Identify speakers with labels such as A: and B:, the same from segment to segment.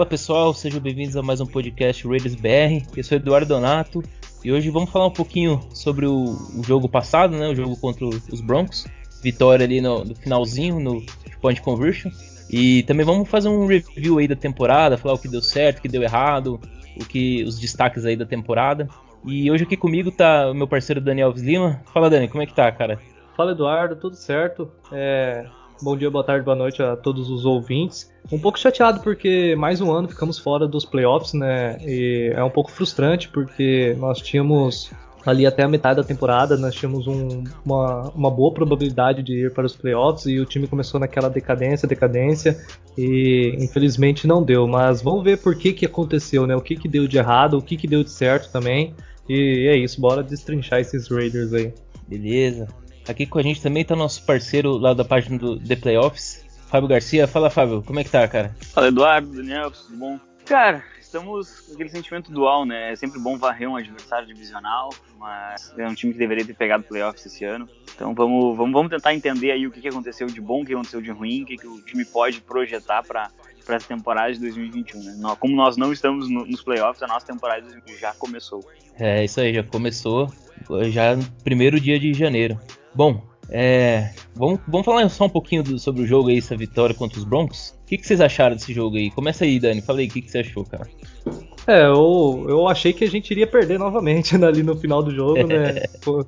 A: Fala pessoal, sejam bem-vindos a mais um podcast Raiders BR. Eu sou Eduardo Donato e hoje vamos falar um pouquinho sobre o, o jogo passado, né? O jogo contra os Broncos. Vitória ali no, no finalzinho, no point conversion. E também vamos fazer um review aí da temporada, falar o que deu certo, o que deu errado, o que os destaques aí da temporada. E hoje aqui comigo tá o meu parceiro Daniel Lima. Fala Dani, como é que tá, cara?
B: Fala Eduardo, tudo certo? É... Bom dia, boa tarde, boa noite a todos os ouvintes. Um pouco chateado porque mais um ano ficamos fora dos playoffs, né? E é um pouco frustrante porque nós tínhamos ali até a metade da temporada, nós tínhamos um, uma, uma boa probabilidade de ir para os playoffs e o time começou naquela decadência, decadência e infelizmente não deu. Mas vamos ver por que, que aconteceu, né? O que, que deu de errado, o que, que deu de certo também. E é isso, bora destrinchar esses Raiders aí.
A: Beleza. Aqui com a gente também tá nosso parceiro lá da página do The Playoffs, Fábio Garcia. Fala, Fábio, como é que tá, cara?
C: Fala, Eduardo, Daniel, tudo bom? Cara, estamos com aquele sentimento dual, né? É sempre bom varrer um adversário divisional, mas é um time que deveria ter pegado playoffs esse ano. Então vamos, vamos, vamos tentar entender aí o que, aconteceu de bom, o que aconteceu de ruim, o que, que o time pode projetar para para essa temporada de 2021, né? Como nós não estamos no, nos playoffs, a nossa temporada já começou.
A: É, isso aí, já começou já no primeiro dia de janeiro. Bom, é, vamos, vamos falar só um pouquinho do, sobre o jogo aí, essa vitória contra os Broncos. O que, que vocês acharam desse jogo aí? Começa aí, Dani. Fala aí, o que, que você achou, cara?
B: É, eu, eu achei que a gente iria perder novamente né, ali no final do jogo, né?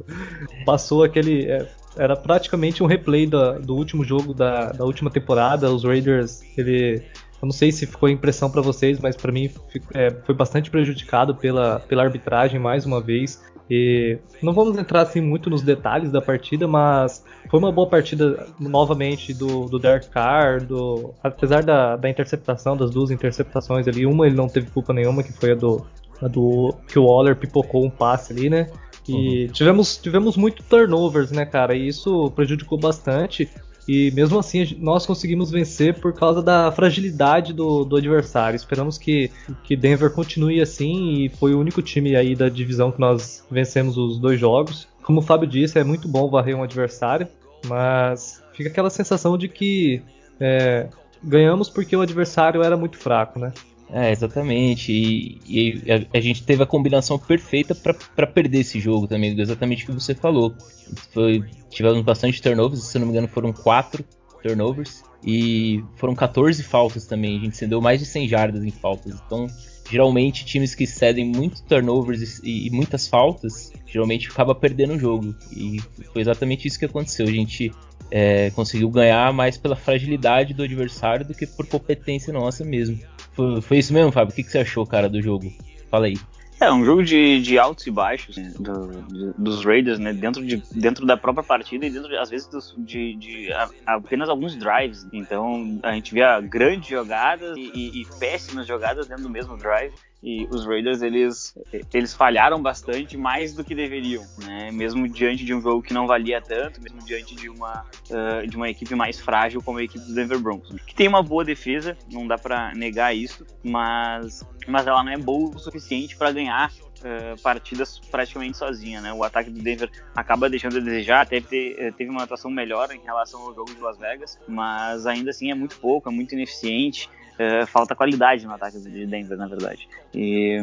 B: Passou aquele. É, era praticamente um replay da, do último jogo da, da última temporada. Os Raiders, ele. Eu não sei se ficou impressão para vocês, mas para mim é, foi bastante prejudicado pela, pela arbitragem mais uma vez. E não vamos entrar assim muito nos detalhes da partida, mas foi uma boa partida novamente do, do Derek Carr, do, apesar da, da interceptação, das duas interceptações ali, uma ele não teve culpa nenhuma, que foi a do, a do que o Waller pipocou um passe ali, né? E uhum. tivemos, tivemos muito turnovers, né, cara? E isso prejudicou bastante. E mesmo assim nós conseguimos vencer por causa da fragilidade do, do adversário. Esperamos que, que Denver continue assim e foi o único time aí da divisão que nós vencemos os dois jogos. Como o Fábio disse, é muito bom varrer um adversário, mas fica aquela sensação de que é, ganhamos porque o adversário era muito fraco, né?
A: É, exatamente. E, e a, a, gente teve a combinação perfeita para perder esse jogo também, exatamente o que você falou. Foi, tivemos bastante turnovers, se não me engano foram 4 turnovers. E foram 14 faltas também. A gente cedeu mais de 100 jardas em faltas. Então, geralmente, times que cedem muito turnovers e, e muitas faltas, geralmente acaba perdendo o jogo. E foi exatamente isso que aconteceu. A gente é, conseguiu ganhar mais pela fragilidade do adversário do que por competência nossa mesmo. Foi, foi isso mesmo, Fábio? O que, que você achou, cara, do jogo? Fala aí.
C: É, um jogo de, de altos e baixos né, do, dos Raiders, né? Dentro, de, dentro da própria partida e dentro, de, às vezes, dos, de, de a, apenas alguns drives. Então, a gente via grandes jogadas e, e, e péssimas jogadas dentro do mesmo drive e os Raiders eles, eles falharam bastante mais do que deveriam, né? Mesmo diante de um jogo que não valia tanto, mesmo diante de uma, uh, de uma equipe mais frágil como a equipe do Denver Broncos, que tem uma boa defesa, não dá para negar isso, mas, mas ela não é boa o suficiente para ganhar uh, partidas praticamente sozinha, né? O ataque do Denver acaba deixando a desejar, teve, eh, teve uma atuação melhor em relação ao jogo de Las Vegas, mas ainda assim é muito pouco, é muito ineficiente. Uh, falta qualidade no ataque de Denver, na verdade. E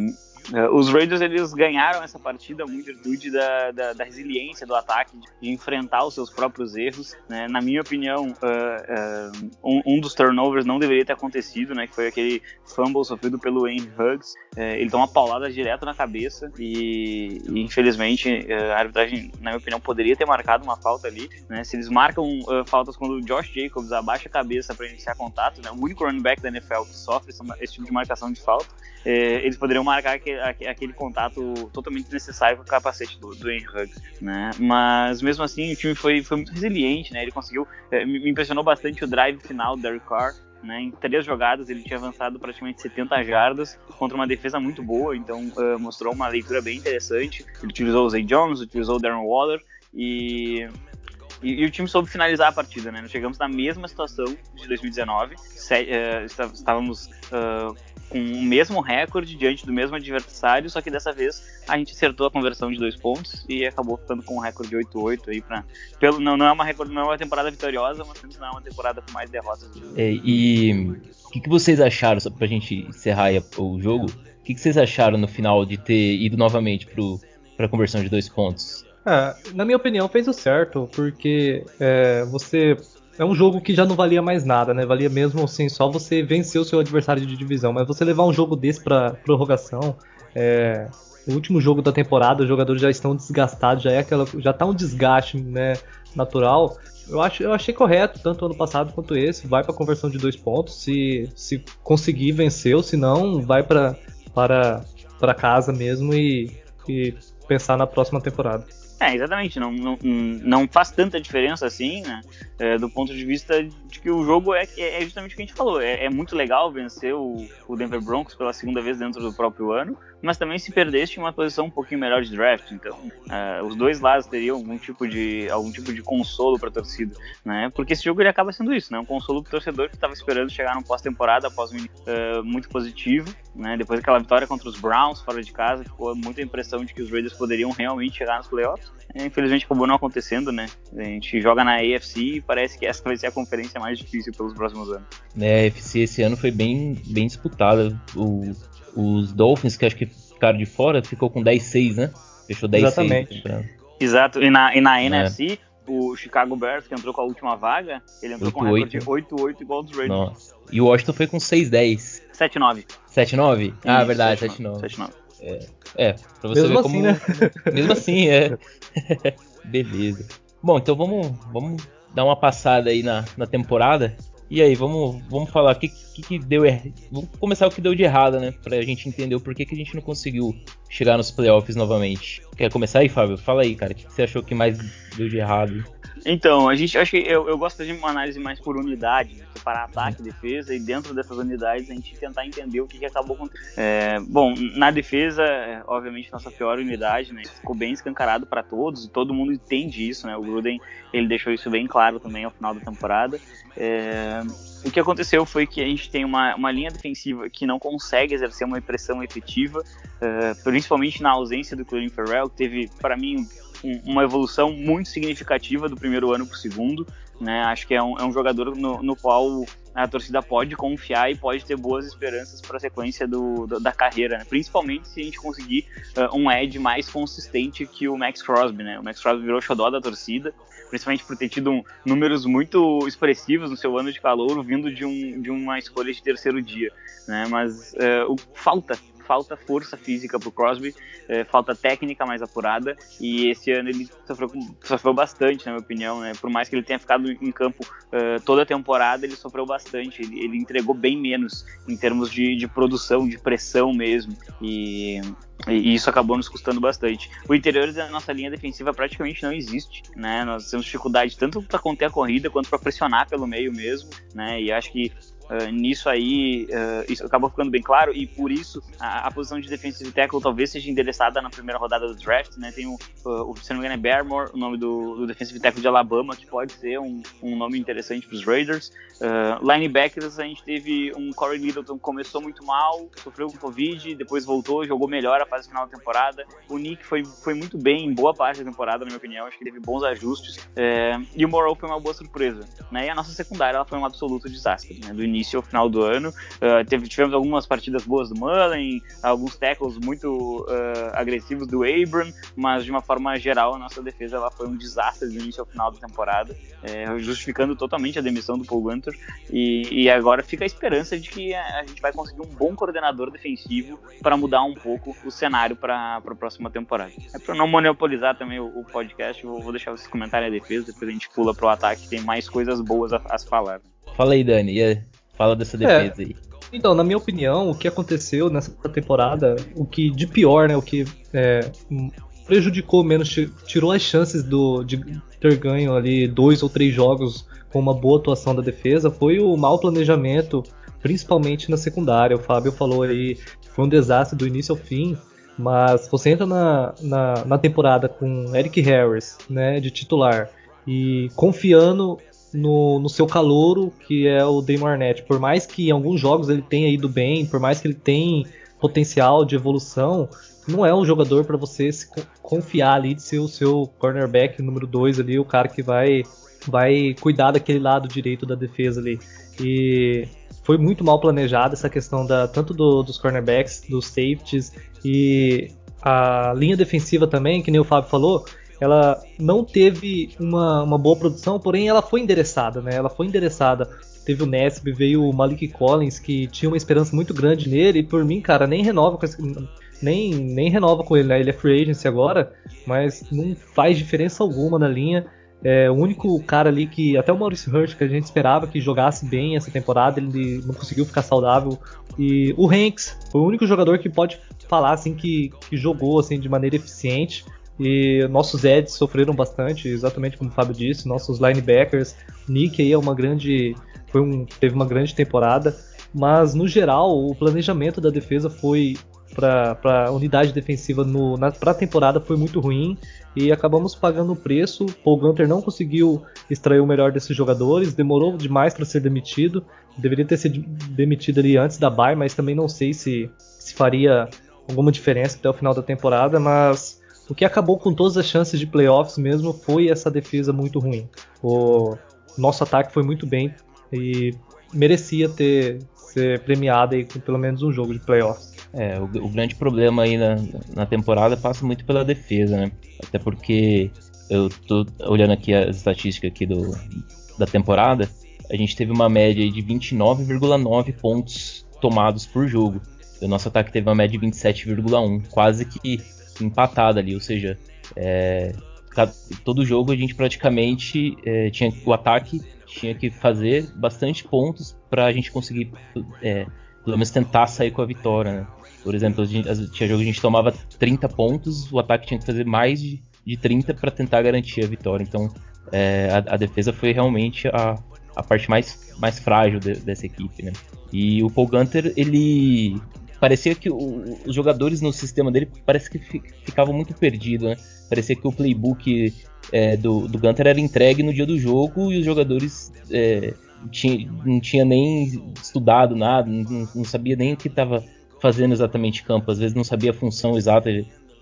C: os Raiders eles ganharam essa partida muito virtude da, da, da, resiliência do ataque, de enfrentar os seus próprios erros. Né? Na minha opinião, uh, uh, um, um, dos turnovers não deveria ter acontecido, né? que foi aquele fumble sofrido pelo Henry Huggs. ele toma uma paulada direto na cabeça e, e infelizmente a arbitragem, na minha opinião, poderia ter marcado uma falta ali. Né? Se eles marcam faltas quando o Josh Jacobs abaixa a cabeça para iniciar contato, né? o único running back da NFL que sofre esse tipo de marcação de falta, eles poderiam marcar aquele aquele contato totalmente necessário com o capacete do, do Henry Huggs, né? Mas mesmo assim o time foi, foi muito resiliente, né? Ele conseguiu, é, me impressionou bastante o drive final do Derek Carr, né, em três jogadas ele tinha avançado praticamente 70 jardas contra uma defesa muito boa, então uh, mostrou uma leitura bem interessante. Ele utilizou o Zay Jones, utilizou o Darren Waller e e, e, o time soube finalizar a partida, né? Nós chegamos na mesma situação de 2019, se, uh, estávamos uh, com o mesmo recorde diante do mesmo adversário, só que dessa vez a gente acertou a conversão de dois pontos e acabou ficando com um recorde de 8-8 aí para pelo não, não é uma recorde, não é uma temporada vitoriosa, mas não é uma temporada com mais derrotas.
A: É, e o que, que, vocês acharam, só pra gente encerrar o jogo, o que, que vocês acharam no final de ter ido novamente para a conversão de dois pontos?
B: É, na minha opinião, fez o certo, porque é, você é um jogo que já não valia mais nada, né? Valia mesmo assim só você vencer o seu adversário de divisão. Mas você levar um jogo desse pra prorrogação, é, o último jogo da temporada, os jogadores já estão desgastados, já é aquela, já tá um desgaste, né, natural. Eu, acho, eu achei correto, tanto ano passado quanto esse. Vai para conversão de dois pontos. Se, se conseguir, venceu. Se não, vai pra, para, para casa mesmo e, e pensar na próxima temporada.
C: É, exatamente, não, não, não faz tanta diferença assim, né? É, do ponto de vista de que o jogo é, é justamente o que a gente falou. É, é muito legal vencer o, o, Denver Broncos pela segunda vez dentro do próprio ano, mas também se perdesse uma posição um pouquinho melhor de draft. Então, é, os dois lados teriam algum tipo de, algum tipo de consolo para a torcida, né? Porque esse jogo ele acaba sendo isso, né? Um consolo para torcedor que estava esperando chegar num pós-temporada após um uh, muito positivo, né? Depois daquela vitória contra os Browns fora de casa, ficou muita impressão de que os Raiders poderiam realmente chegar nos playoffs. É, infelizmente acabou não acontecendo, né? A gente joga na AFC e parece que essa vai ser a conferência mais difícil pelos próximos anos.
A: É, a AFC esse ano foi bem, bem disputada. O, os Dolphins, que acho que ficaram de fora, ficou com 10-6, né? Fechou 10-6.
B: Exatamente.
C: Exato, e na, e na é. NFC, o Chicago Bears, que entrou com a última vaga, ele entrou 8, com um recorde de 8-8 igual dos Raiders. Nossa.
A: E o Washington foi com 6-10.
C: 7-9.
A: 7-9? Ah, verdade, 7-9. 7-9. É, é, pra você mesmo ver assim, como. Né? Mesmo assim, é. Beleza. Bom, então vamos, vamos dar uma passada aí na, na temporada. E aí, vamos, vamos falar o que, que, que, deu errado. Vamos começar o que deu de errado, né? Pra gente entender o porquê que a gente não conseguiu chegar nos playoffs novamente. Quer começar aí, Fábio? Fala aí, cara. O que, você achou que mais deu de errado?
C: Então, a gente acho que eu, eu gosto de uma análise mais por unidade, né? separar ataque e defesa, e dentro dessas unidades a gente tentar entender o que, que acabou acontecendo. É, bom, na defesa, é, obviamente, nossa pior unidade, né? Ficou bem escancarado para todos, e todo mundo entende isso, né? O Gruden ele deixou isso bem claro também ao final da temporada. É, o que aconteceu foi que a gente tem uma, uma linha defensiva que não consegue exercer uma pressão efetiva, é, principalmente na ausência do Colin Farrell, que teve, para mim, uma evolução muito significativa do primeiro ano para o segundo. Né? Acho que é um, é um jogador no, no, qual a torcida pode confiar e pode ter boas esperanças para a sequência do, do, da carreira, né? principalmente se a gente conseguir uh, um edge mais consistente que o Max Crosby. Né? O Max Crosby virou xodó da torcida, principalmente por ter tido um, números muito expressivos no seu ano de calor, vindo de, um, de uma escolha de terceiro dia. Né? Mas uh, o, falta falta força física pro Crosby, é, falta técnica mais apurada, e esse ano ele sofreu, sofreu bastante, na minha opinião, né? Por mais que ele tenha ficado em campo uh, toda a temporada, ele sofreu bastante, ele, ele entregou bem menos em termos de, de produção, de pressão mesmo, e e isso acabou nos custando bastante. O interior da nossa linha defensiva praticamente não existe, né? Nós temos dificuldade tanto para conter a corrida quanto para pressionar pelo meio mesmo, né? E acho que Uh, nisso aí, uh, isso acabou ficando bem claro, e por isso a, a, posição de defensive tackle talvez seja endereçada na primeira rodada do draft, né? Tem o, uh, o se não me engano, é Barrymore, o nome do, do defensive tackle de Alabama, que pode ser um, um nome interessante para os Raiders. linebackers, a gente teve um Corey Littleton que começou muito mal, sofreu com Covid, depois voltou, jogou melhor a fase final da temporada. O Nick foi, foi muito bem em boa parte da temporada, na minha opinião, acho que teve bons ajustes. e o Morrow foi uma boa surpresa. Né? E a nossa secundária ela foi um absoluto desastre, né? Do início início ao final do ano. Uh, teve, tivemos algumas partidas boas do Mullen, alguns tackles muito uh, agressivos do Abram, mas de uma forma geral a nossa defesa ela foi um desastre do início ao final da temporada, é, justificando totalmente a demissão do Paul Gunter. E, e agora fica a esperança de que a, gente vai conseguir um bom coordenador defensivo para mudar um pouco o cenário para a próxima temporada. É para não monopolizar também o, o podcast, vou, vou, deixar vocês comentarem a defesa, depois a gente pula para o ataque, tem mais coisas boas a, a se falar.
A: Fala aí, Dani. E Fala dessa é. defesa é. aí.
B: Então, na minha opinião, o que aconteceu nessa temporada, o que de pior, né, o que é, prejudicou menos, tirou as chances do, de ter ganho ali dois ou três jogos com uma boa atuação da defesa, foi o mau planejamento, principalmente na secundária. O Fábio falou aí, foi um desastre do início ao fim, mas você entra na, na, na temporada com Eric Harris, né, de titular, e confiando no, no seu calouro, que é o Damon. Por mais que em alguns jogos ele tenha ido bem, por mais que ele tenha potencial de evolução, não é um jogador para você se confiar ali de ser o seu cornerback número 2 ali, o cara que vai vai cuidar daquele lado direito da defesa ali. E foi muito mal planejada essa questão da tanto do, dos cornerbacks, dos safeties e a linha defensiva também, que nem o Fábio falou, ela não teve uma, uma boa produção, porém ela foi endereçada, né? Ela foi endereçada. Teve o Nesb, veio o Malik Collins, que tinha uma esperança muito grande nele, e por mim, cara, nem renova com esse, nem, nem renova com ele, né? Ele é free agency agora, mas não faz diferença alguma na linha. É, o único cara ali que, até o Maurice Hurt, que a gente esperava que jogasse bem essa temporada, ele não conseguiu ficar saudável. E o Hanks foi o único jogador que pode falar assim que, que jogou assim de maneira eficiente. E nossos Eds sofreram bastante, exatamente como o Fábio disse, nossos linebackers. Nick aí é uma grande. Foi um, teve uma grande temporada. Mas no geral, o planejamento da defesa foi para a unidade defensiva na pra temporada foi muito ruim e acabamos pagando o preço. Paul Gunter não conseguiu extrair o melhor desses jogadores, demorou demais para ser demitido. Deveria ter sido demitido ali antes da bye, mas também não sei se, se faria alguma diferença até o final da temporada. Mas o que acabou com todas as chances de playoffs mesmo foi essa defesa muito ruim. O nosso ataque foi muito bem e merecia ter ser premiado aí com pelo menos um jogo de playoffs.
A: É, o, o, grande problema aí na, na temporada passa muito pela defesa, né? Até porque eu tô olhando aqui as estatísticas aqui do, da temporada, a gente teve uma média de 29,9 pontos tomados por jogo. O nosso ataque teve uma média de 27,1, quase que empatada ali, ou seja, é, todo jogo a gente praticamente é, tinha o ataque tinha que fazer bastante pontos para a gente conseguir é, pelo menos tentar sair com a vitória, né? Por exemplo, tinha jogo que a gente tomava 30 pontos, o ataque tinha que fazer mais de, de 30 para tentar garantir a vitória. Então é, a, a, defesa foi realmente a, a parte mais, mais frágil de, dessa equipe, né? E o Paul Gunter, ele parecia que o, os jogadores no sistema dele parece que ficavam muito perdidos, né? Parecia que o playbook é, do, do Gunter era entregue no dia do jogo e os jogadores é, tinha, não tinha nem estudado nada, não, não sabia nem o que estava fazendo exatamente campo, às vezes não sabia a função exata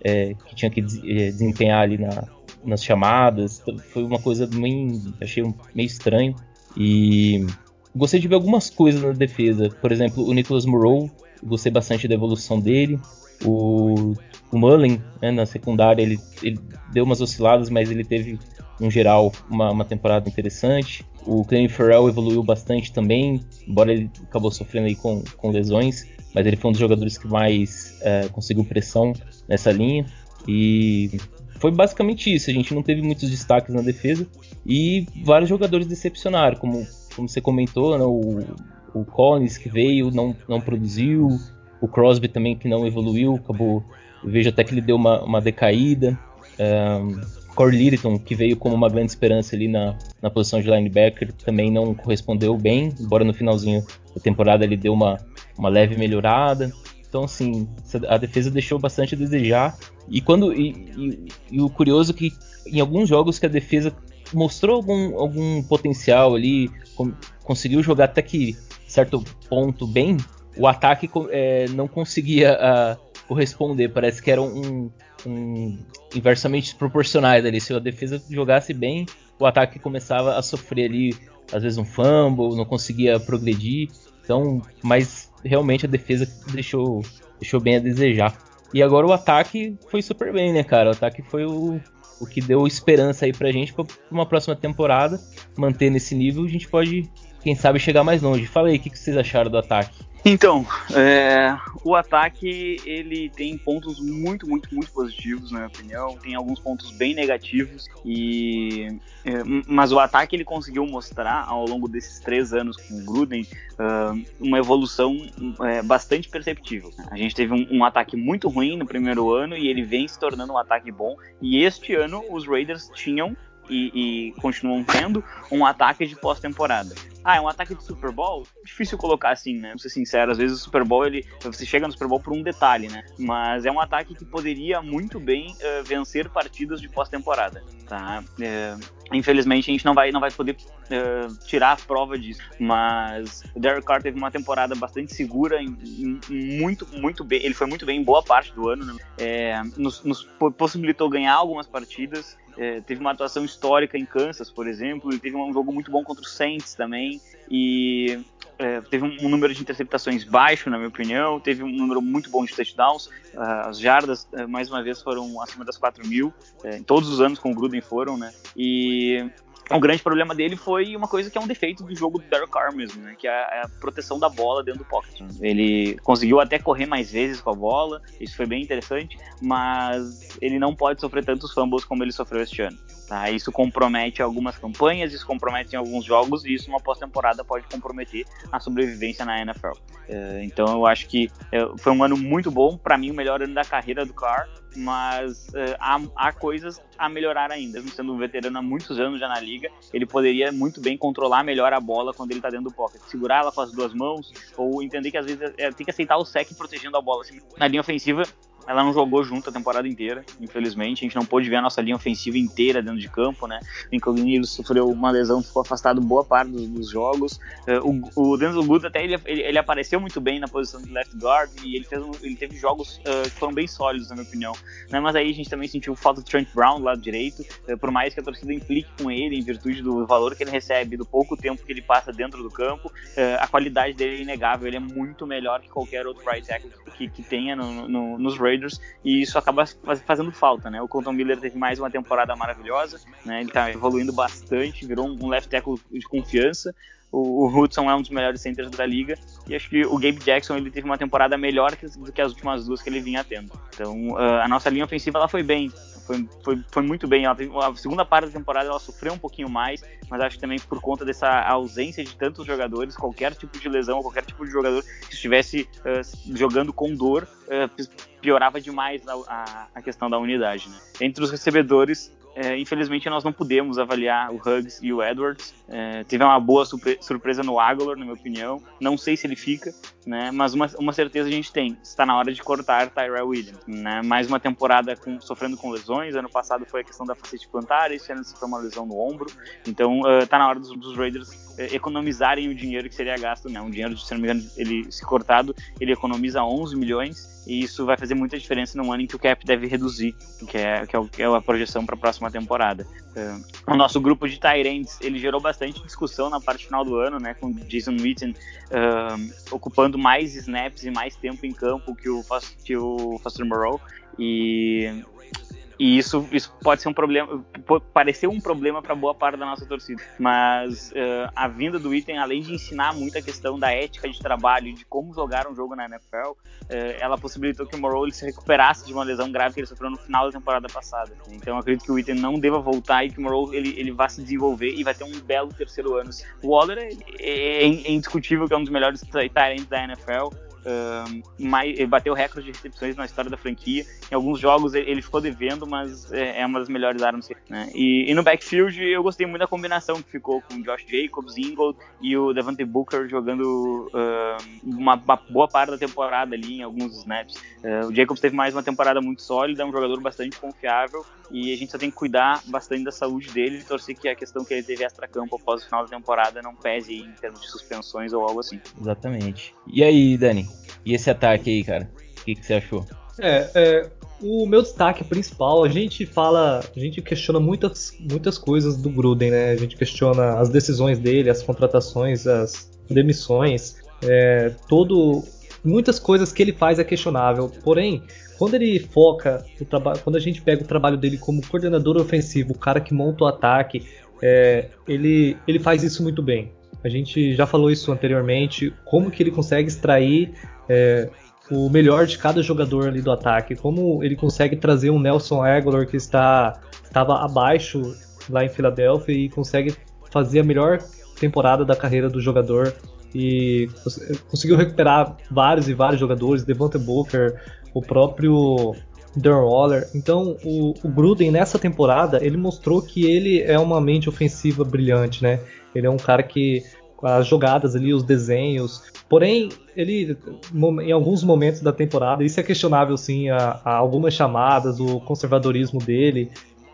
A: é, que tinha que é, desempenhar ali na, nas chamadas. Foi uma coisa bem. achei meio estranho. E gostei de ver algumas coisas na defesa. Por exemplo, o Nicholas Moreau, gostei bastante da evolução dele. O, o Mullen, né, na secundária, ele, ele deu umas osciladas, mas ele teve, no geral, uma, uma temporada interessante. O Clem Farrell evoluiu bastante também, embora ele acabou sofrendo aí com, com lesões mas ele foi um dos jogadores que mais é, conseguiu pressão nessa linha. E foi basicamente isso. A gente não teve muitos destaques na defesa e vários jogadores decepcionaram, como, como você comentou, né, o, o Collins que veio não, não produziu, o Crosby também que não evoluiu, acabou. Vejo até que ele deu uma, uma decaída. Um, Corey Littleton, que veio como uma grande esperança ali na, na posição de linebacker, também não correspondeu bem, embora no finalzinho da temporada ele deu uma, uma leve melhorada. Então, assim, a defesa deixou bastante a desejar. E quando e, e, e o curioso é que em alguns jogos que a defesa mostrou algum, algum potencial ali, com, conseguiu jogar até que certo ponto bem, o ataque é, não conseguia uh, corresponder. Parece que era um, um, inversamente proporcionais ali. Se a defesa jogasse bem, o ataque começava a sofrer ali, às vezes um fumble, não conseguia progredir. Então, mas realmente a defesa deixou, deixou bem a desejar. E agora o ataque foi super bem, né, cara? O ataque foi o, o que deu esperança aí pra gente pra uma próxima temporada. Manter nesse nível, a gente pode, quem sabe, chegar mais longe. Fala aí, o que, que vocês acharam do ataque?
C: Então, é, o ataque ele tem pontos muito, muito, muito positivos, na minha opinião. Tem alguns pontos bem negativos e, é, mas o ataque ele conseguiu mostrar ao longo desses três anos com o Gruden uh, uma evolução é, bastante perceptível. A gente teve um, um, ataque muito ruim no primeiro ano e ele vem se tornando um ataque bom. E este ano os Raiders tinham e, e continuam tendo um ataque de pós-temporada. ah, é um ataque de Super Bowl? Difícil colocar assim, né? Vou ser sincero, às vezes o Super Bowl, ele, você chega no Super Bowl por um detalhe, né? Mas é um ataque que poderia muito bem uh, vencer partidas de pós-temporada, tá? Uh, infelizmente a gente não vai, não vai poder uh, tirar a prova disso, mas o Derek Carr teve uma temporada bastante segura, em, em, muito, muito bem, ele foi muito bem em boa parte do ano, né? é, nos, nos possibilitou ganhar algumas partidas, é, teve uma atuação histórica em Kansas, por exemplo, ele teve um jogo muito bom contra o Saints também, e é, teve um, um, número de interceptações baixo, na minha opinião, teve um número muito bom de touchdowns, uh, as jardas, uh, mais uma vez, foram acima das 4 mil, uh, em todos os anos com o Gruden foram, né, e o grande problema dele foi uma coisa que é um defeito do jogo do Derek Carr mesmo, né? Que é é a, proteção da bola dentro do pocket. Ele conseguiu até correr mais vezes com a bola, isso foi bem interessante, mas ele não pode sofrer tantos fumbles como ele sofreu este ano. Tá? Isso compromete algumas campanhas, isso compromete em alguns jogos e isso uma pós-temporada pode comprometer a sobrevivência na NFL. É, então eu acho que é, foi um ano muito bom, para mim o melhor ano da carreira do Carr, mas uh, há, há, coisas a melhorar ainda. Mesmo sendo um veterano há muitos anos já na liga, ele poderia muito bem controlar melhor a bola quando ele está dentro do pocket. Segurar ela com as duas mãos, ou entender que às vezes é, tem que aceitar o sec protegendo a bola. Assim, na linha ofensiva, ela não jogou junto a temporada inteira, infelizmente. A gente não pôde ver a nossa linha ofensiva inteira dentro de campo, né? O Incognito sofreu uma lesão, ficou afastado boa parte dos, dos jogos. Uh, o, o Denzel Good até ele, ele, ele, apareceu muito bem na posição de left guard e ele, fez um, ele teve jogos uh, que foram bem sólidos, na minha opinião. Né? Mas aí a gente também sentiu falta do Trent Brown do lado direito, uh, por mais que a torcida implique com ele em virtude do valor que ele recebe, do pouco tempo que ele passa dentro do campo, a qualidade dele é inegável, ele é muito melhor que qualquer outro right tackle que, que tenha no, no, nos Raiders e isso acaba fazendo falta, né? O Colton Miller teve mais uma temporada maravilhosa, né? Ele tá evoluindo bastante, virou um left tackle de confiança. O, o Hudson é um dos melhores centers da liga e acho que o Gabe Jackson ele teve uma temporada melhor do que as últimas duas que ele vinha tendo. Então uh, a nossa linha ofensiva ela foi bem, foi, foi, foi muito bem. A segunda parte da temporada ela sofreu um pouquinho mais, mas acho que também por conta dessa ausência de tantos jogadores, qualquer tipo de lesão, qualquer tipo de jogador que estivesse uh, jogando com dor, uh, piorava demais a, a, a, questão da unidade. Né? Entre os recebedores, é, infelizmente nós não pudemos avaliar o Huggs e o Edwards. É, teve uma boa surpre surpresa no Aguilar, na minha opinião. Não sei se ele fica, né? Mas uma, uma certeza a gente tem: está na hora de cortar Tyrell Williams. Né? Mais uma temporada com, sofrendo com lesões. Ano passado foi a questão da facete plantar, esse ano foi uma lesão no ombro. Então está uh, na hora dos, dos Raiders economizarem o dinheiro que seria gasto, né? Um dinheiro, se não me engano, ele se cortado, ele economiza 11 milhões e isso vai fazer muita diferença no ano em que o cap deve reduzir, que é, que é, que é a projeção para a próxima temporada. Uh, o nosso grupo de Tyrants, ele gerou bastante discussão na parte final do ano, né, com Jason Witten uh, ocupando mais snaps e mais tempo em campo que o, que o Foster Moreau, e e isso, isso pode ser um problema, pode parecer um problema para boa parte da nossa torcida. Mas uh, a vinda do item, além de ensinar muito a questão da ética de trabalho, de como jogar um jogo na NFL, uh, ela possibilitou que o Morrow ele se recuperasse de uma lesão grave que ele sofreu no final da temporada passada. Então eu acredito que o item não deva voltar e que o Morrow ele, ele vá se desenvolver e vai ter um belo terceiro ano. O Waller é, é, é indiscutível que é um dos melhores tight da NFL mais, ele bateu recorde de recepções na história da franquia. Em alguns jogos ele ficou devendo, mas é, é uma das melhores armas. Né? E, e, no backfield eu gostei muito da combinação que ficou com Josh Jacobs, Ingold e o Devante Booker jogando uh, uma, uma, boa parte da temporada ali em alguns snaps. Uh, o Jacobs teve mais uma temporada muito sólida, é um jogador bastante confiável e a gente só tem que cuidar bastante da saúde dele e torcer que a questão que ele teve extra-campo após o final da temporada não pese em termos de suspensões ou algo assim.
A: Exatamente. E aí, Dani? E esse ataque aí, cara? O que, que você achou?
B: É, é, o meu destaque principal, a gente fala, a gente questiona muitas, muitas coisas do Gruden, né? A gente questiona as decisões dele, as contratações, as demissões, é, todo, muitas coisas que ele faz é questionável. Porém, quando ele foca o trabalho, quando a gente pega o trabalho dele como coordenador ofensivo, o cara que monta o ataque, é, ele, ele faz isso muito bem. A gente já falou isso anteriormente, como que ele consegue extrair é, o melhor de cada jogador ali do ataque, como ele consegue trazer um Nelson Aguilar que está estava abaixo lá em Filadélfia e consegue fazer a melhor temporada da carreira do jogador e conseguiu recuperar vários e vários jogadores, Devonta Booker, o próprio Darren Waller. Então, o, o, Gruden nessa temporada ele mostrou que ele é uma mente ofensiva brilhante, né? Ele é um cara que as jogadas ali, os desenhos. Porém, ele, em alguns momentos da temporada, isso é questionável sim, a, a algumas chamadas, o conservadorismo dele.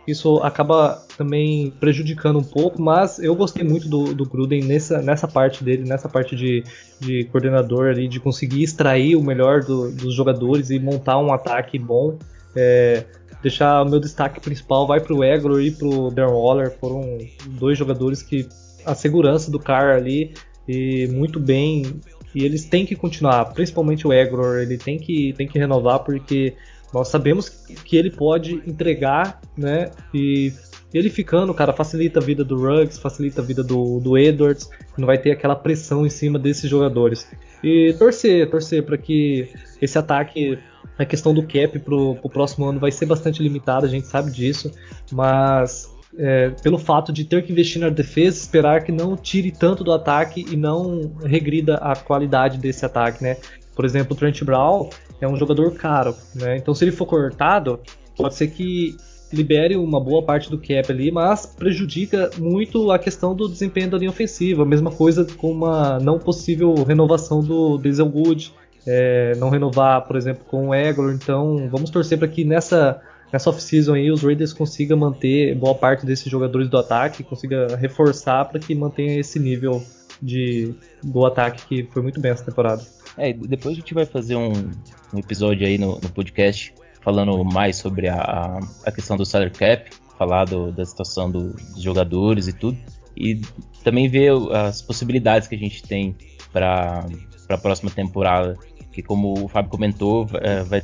B: Isso acaba também prejudicando um pouco, mas eu gostei muito do, do Gruden nessa, nessa parte dele, nessa parte de, de coordenador ali, de conseguir extrair o melhor do, dos jogadores e montar um ataque bom. É, deixar o meu destaque principal vai para o Egor e para o Darren Waller, foram dois jogadores que a segurança do Carr ali e muito bem e eles têm que continuar, principalmente o Egor, ele tem que, tem que renovar porque nós sabemos que ele pode entregar, né? E ele ficando, cara, facilita a vida do Ruggs, facilita a vida do, do Edwards, não vai ter aquela pressão em cima desses jogadores. E torcer, torcer para que esse ataque, a questão do cap pro, pro próximo ano vai ser bastante limitada, a gente sabe disso, mas é, pelo fato de ter que investir na defesa, esperar que não tire tanto do ataque e não regrida a qualidade desse ataque, né? Por exemplo, o Trent Brown é um jogador caro, né? Então se ele for cortado, pode ser que libere uma boa parte do cap ali, mas prejudica muito a questão do desempenho da linha ofensiva. Mesma coisa com uma não possível renovação do Denzel Wood, é, não renovar, por exemplo, com o Egor. Então vamos torcer para que nessa nessa off-season aí os Raiders consigam manter boa parte desses jogadores do ataque, consiga reforçar para que mantenha esse nível de do ataque que foi muito bem essa temporada.
A: É, depois a gente vai fazer um, um episódio aí no, no, podcast falando mais sobre a, a questão do salary cap, falar do, da situação do, dos jogadores e tudo, e também ver as possibilidades que a gente tem para a próxima temporada, que como o Fábio comentou, é, vai,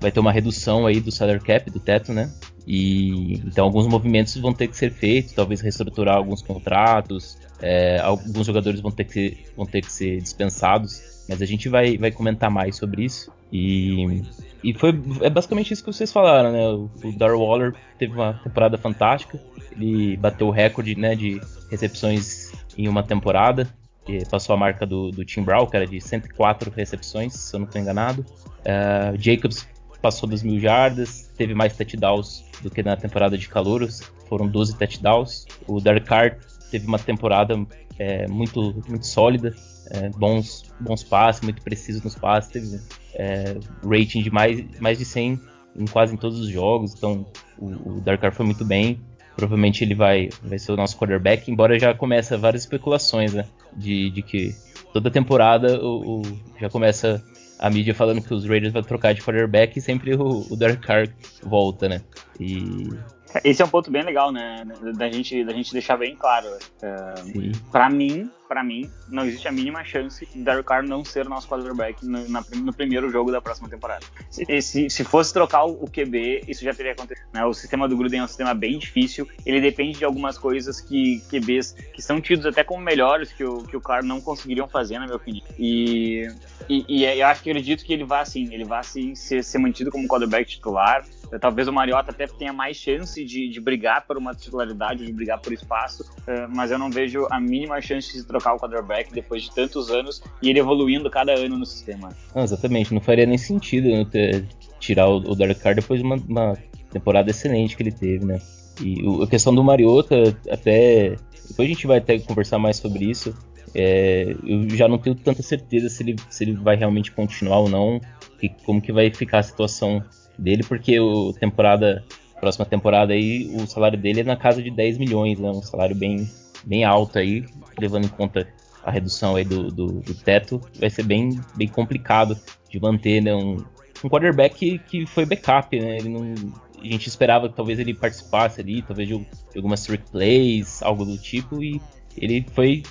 A: vai ter uma redução aí do salary cap, do teto, né? E então alguns movimentos vão ter que ser feitos, talvez reestruturar alguns contratos, é, alguns jogadores vão ter que, vão ter que ser dispensados mas a gente vai, vai comentar mais sobre isso. E, e foi é basicamente isso que vocês falaram, né? O, o Darryl Waller teve uma temporada fantástica. Ele bateu o recorde né, de recepções em uma temporada. E passou a marca do, do Tim Brown, que era de 104 recepções, se eu não estou enganado. Uh, Jacobs passou das mil jardas, teve mais touchdowns do que na temporada de calouros, foram 12 touchdowns. O Derek Carr teve uma temporada é, muito, muito sólida, é, bons, bons passes, muito preciso nos passes, teve é, rating de mais, mais de 100 em quase em todos os jogos, então o, o Dark Car foi muito bem. Provavelmente ele vai, vai ser o nosso quarterback, embora já começa várias especulações, né? De, de que toda temporada o, o, já começa a mídia falando que os Raiders vão trocar de quarterback e sempre o, o Dark Carr volta, né? E
C: esse é um ponto bem legal, né? Da gente, da gente deixar bem claro. Uh, para mim, para mim, não existe a mínima chance de Derek Carr não ser nosso quarterback no, na, no primeiro jogo da próxima temporada. Se, se, se, fosse trocar o QB, isso já teria acontecido. Né? O sistema do Gruden é um sistema bem difícil. Ele depende de algumas coisas que QBs que são tidos até como melhores que o, que o Carr não conseguiriam fazer, na minha opinião. E, e, e eu acho que acredito que ele vai assim, ele vai assim ser, ser mantido como quarterback titular. Talvez o Mariota até tenha mais chance de, de brigar por uma titularidade, de brigar por espaço, uh, mas eu não vejo a mínima chance de trocar o quarterback depois de tantos anos e ele evoluindo cada ano no sistema.
A: Não, exatamente, não faria nem sentido né, ter, tirar o, o Derek Carr depois de uma, uma, temporada excelente que ele teve, né? E o, a questão do Mariota, até. Depois a gente vai até conversar mais sobre isso. É, eu já não tenho tanta certeza se ele, se ele vai realmente continuar ou não, e como que vai ficar a situação dele, porque o temporada, próxima temporada aí, o salário dele é na casa de 10 milhões, né? Um salário bem, bem alto aí, levando em conta a redução aí do, do, do teto, vai ser bem, bem complicado de manter né, um, um quarterback que, que foi backup, né? Ele não, a gente esperava que talvez ele participasse ali, talvez de, de algumas trick plays, algo do tipo, e ele foi,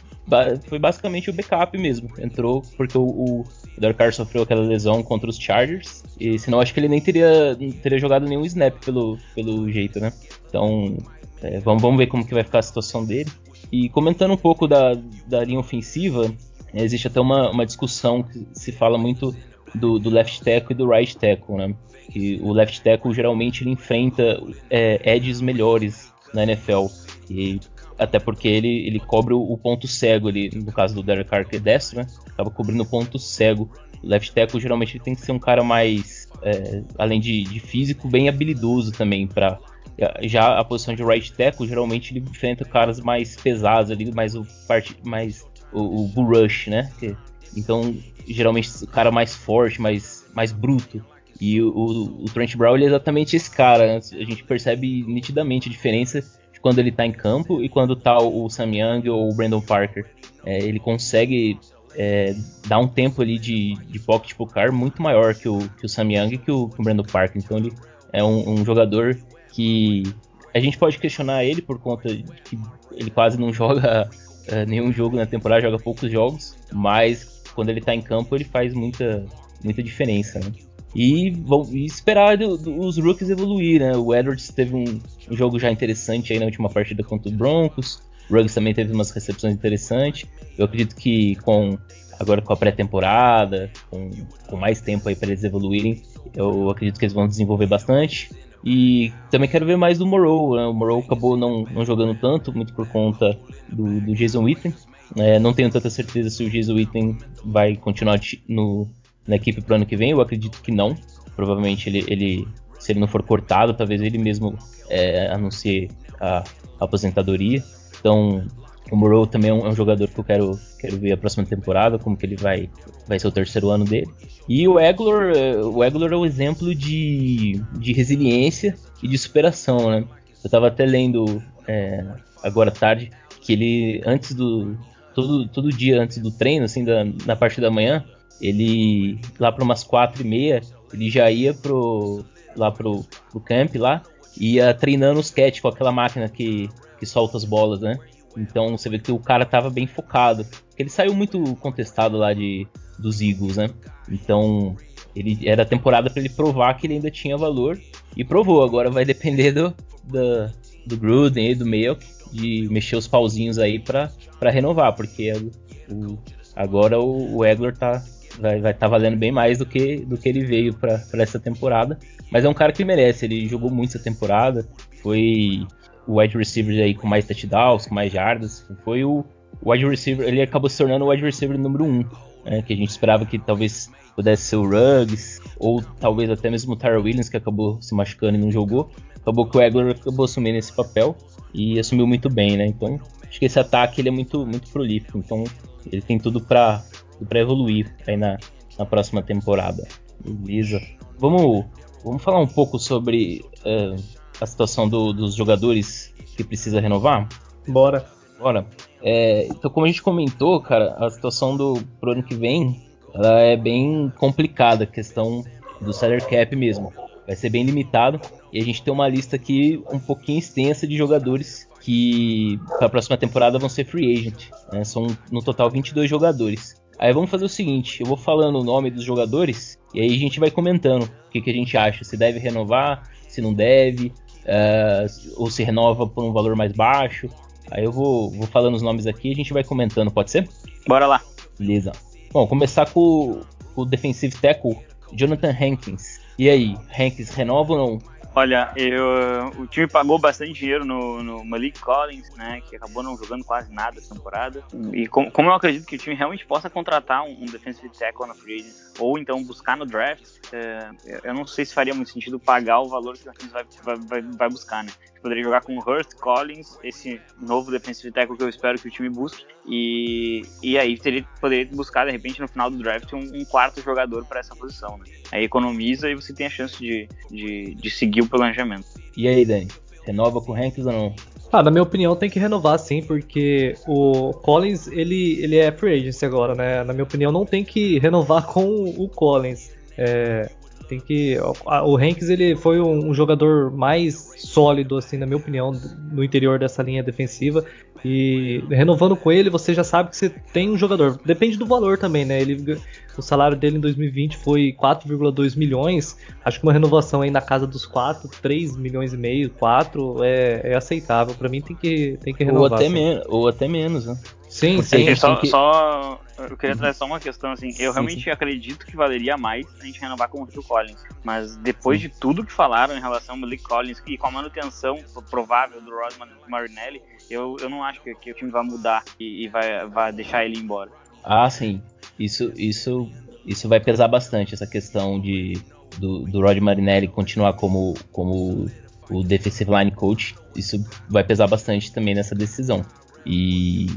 A: foi basicamente o backup mesmo. Entrou porque o, o Derek Carr sofreu aquela lesão contra os Chargers, e senão acho que ele nem teria, teria jogado nenhum snap pelo, pelo jeito, né? Então, é, vamos, vamos ver como que vai ficar a situação dele. E comentando um pouco da, da linha ofensiva, né, existe até uma, uma discussão que se fala muito do, do left tackle e do right tackle, né? Que o left tackle geralmente ele enfrenta é, edges melhores na NFL. E até porque ele, ele cobre o, ponto cego ali, no caso do Derek Carr, que é destro, né? Acaba cobrindo o ponto cego. O left tackle geralmente tem que ser um cara mais, é, além de, de, físico, bem habilidoso também para já a posição de right tackle geralmente ele enfrenta caras mais pesados ali, mais o parte mais o, o Bull Rush, né? Então, geralmente o cara mais forte, mais, mais bruto. E o, o, o Trent Brown é exatamente esse cara. Né? A gente percebe nitidamente a diferença quando ele tá em campo e quando tá o Sam Young ou o Brandon Parker. É, ele consegue é, dar um tempo ali de, de pocket pro car muito maior que o, que o Sam Young e que o, que o Brandon Parker. Então ele é um, um, jogador que a gente pode questionar ele por conta de que ele quase não joga é, nenhum jogo na temporada, joga poucos jogos, mas quando ele tá em campo ele faz muita, muita diferença. Né? E, vão, e esperar do, do, os rookies evoluir, né? O Edwards teve um, um, jogo já interessante aí na última partida contra os Broncos. O Ruggs também teve umas recepções interessantes. Eu acredito que com agora com a pré-temporada, com, com, mais tempo aí para eles evoluírem, eu acredito que eles vão desenvolver bastante. E também quero ver mais do Morrow. Né? O Morrow acabou não, não, jogando tanto, muito por conta do, do Jason Witten. É, não tenho tanta certeza se o Jason Witten vai continuar no, na equipe pro ano que vem? Eu acredito que não. Provavelmente ele, ele se ele não for cortado, talvez ele mesmo é, anuncie a, a, aposentadoria. Então, o Morrow também é um, é um, jogador que eu quero, quero ver a próxima temporada, como que ele vai, vai ser o terceiro ano dele. E o Eglor, é, o Eglor é um exemplo de, de resiliência e de superação, né? Eu estava até lendo é, agora à tarde que ele, antes do. Todo, todo dia antes do treino, assim, da, na parte da manhã, ele lá para umas quatro e meia, ele já ia pro lá pro, pro camp lá, ia treinando os catch com aquela máquina que, que solta as bolas, né? Então você vê que o cara tava bem focado. Ele saiu muito contestado lá de dos Eagles, né? Então ele era temporada para ele provar que ele ainda tinha valor e provou. Agora vai depender do do, do Gruden e do Mayo de mexer os pauzinhos aí para renovar, porque o, agora o, o Eglor tá vai estar tá valendo bem mais do que, do que ele veio para essa temporada. Mas é um cara que merece, ele jogou muito essa temporada, foi o wide receiver aí com mais touchdowns, com mais jardas, foi o wide receiver, ele acabou se tornando o wide receiver número 1, um, né, que a gente esperava que talvez pudesse ser o Ruggs, ou talvez até mesmo o Tyra Williams, que acabou se machucando e não jogou. Acabou que o Eglor acabou assumindo esse papel e assumiu muito bem, né? Então, acho que esse ataque ele é muito, muito prolífico, então ele tem tudo para para evoluir aí na, na próxima temporada. Beleza. Vamos, vamos falar um pouco sobre uh, a situação do, dos jogadores que precisa renovar?
B: Bora.
A: Bora. É, então, como a gente comentou, cara, a situação do pro ano que vem ela é bem complicada, a questão do salary cap mesmo. Vai ser bem limitado e a gente tem uma lista aqui um pouquinho extensa de jogadores que para a próxima temporada vão ser free agent. Né? São no total 22 jogadores. Aí vamos fazer o seguinte, eu vou falando o nome dos jogadores e aí a gente vai comentando o que, que a gente acha, se deve renovar, se não deve, uh, ou se renova por um valor mais baixo. Aí eu vou, vou falando os nomes aqui e a gente vai comentando, pode ser?
C: Bora lá.
A: Beleza. Bom, começar com, com o defensive tackle Jonathan Hankins. E aí, Hankins renova ou não?
C: Olha, eu, o time pagou bastante dinheiro no, no, Malik Collins, né, que acabou não jogando quase nada essa temporada. E com, como eu acredito que o time realmente possa contratar um, um defensive tackle na free agent, ou então buscar no draft, é, eu não sei se faria muito sentido pagar o valor que o Hankins vai, vai, vai, buscar, né. Poderia jogar com Hurst Collins, esse novo defensive tackle que eu espero que o time busque, e, e aí teria, poderia buscar, de repente, no final do draft, um, um quarto jogador para essa posição, né. Aí economiza e você tem a chance de, de, de seguir o planejamento.
A: E aí, Dani? Renova com o Hankins ou não?
B: Ah, na minha opinião tem que renovar sim, porque o Collins ele, ele é free agency agora, né? Na minha opinião não tem que renovar com o Collins. É, tem que o Hanks ele foi um, jogador mais sólido assim na minha opinião no interior dessa linha defensiva. E renovando com ele você já sabe que você tem um jogador. Depende do valor também né? Ele o salário dele em 2020 foi 4,2 milhões. Acho que uma renovação aí na casa dos 4 3 milhões e meio 4 é, é aceitável. Para mim tem que tem que renovar
A: ou até, men ou até menos né?
B: Sim, sim.
C: Só, que... só, eu queria trazer só uma questão, assim, eu realmente sim. acredito que valeria mais a gente renovar com o Phil Collins, mas depois de tudo que falaram em relação ao Malik Collins e com a manutenção provável do Rosman Marinelli, eu, eu não acho que, que o time vai mudar e, e, vai, vai deixar ele embora.
A: Ah, sim. Isso, isso, isso vai pesar bastante, essa questão de do, do Rod Marinelli continuar como, como o defensive line coach. Isso vai pesar bastante também nessa decisão. E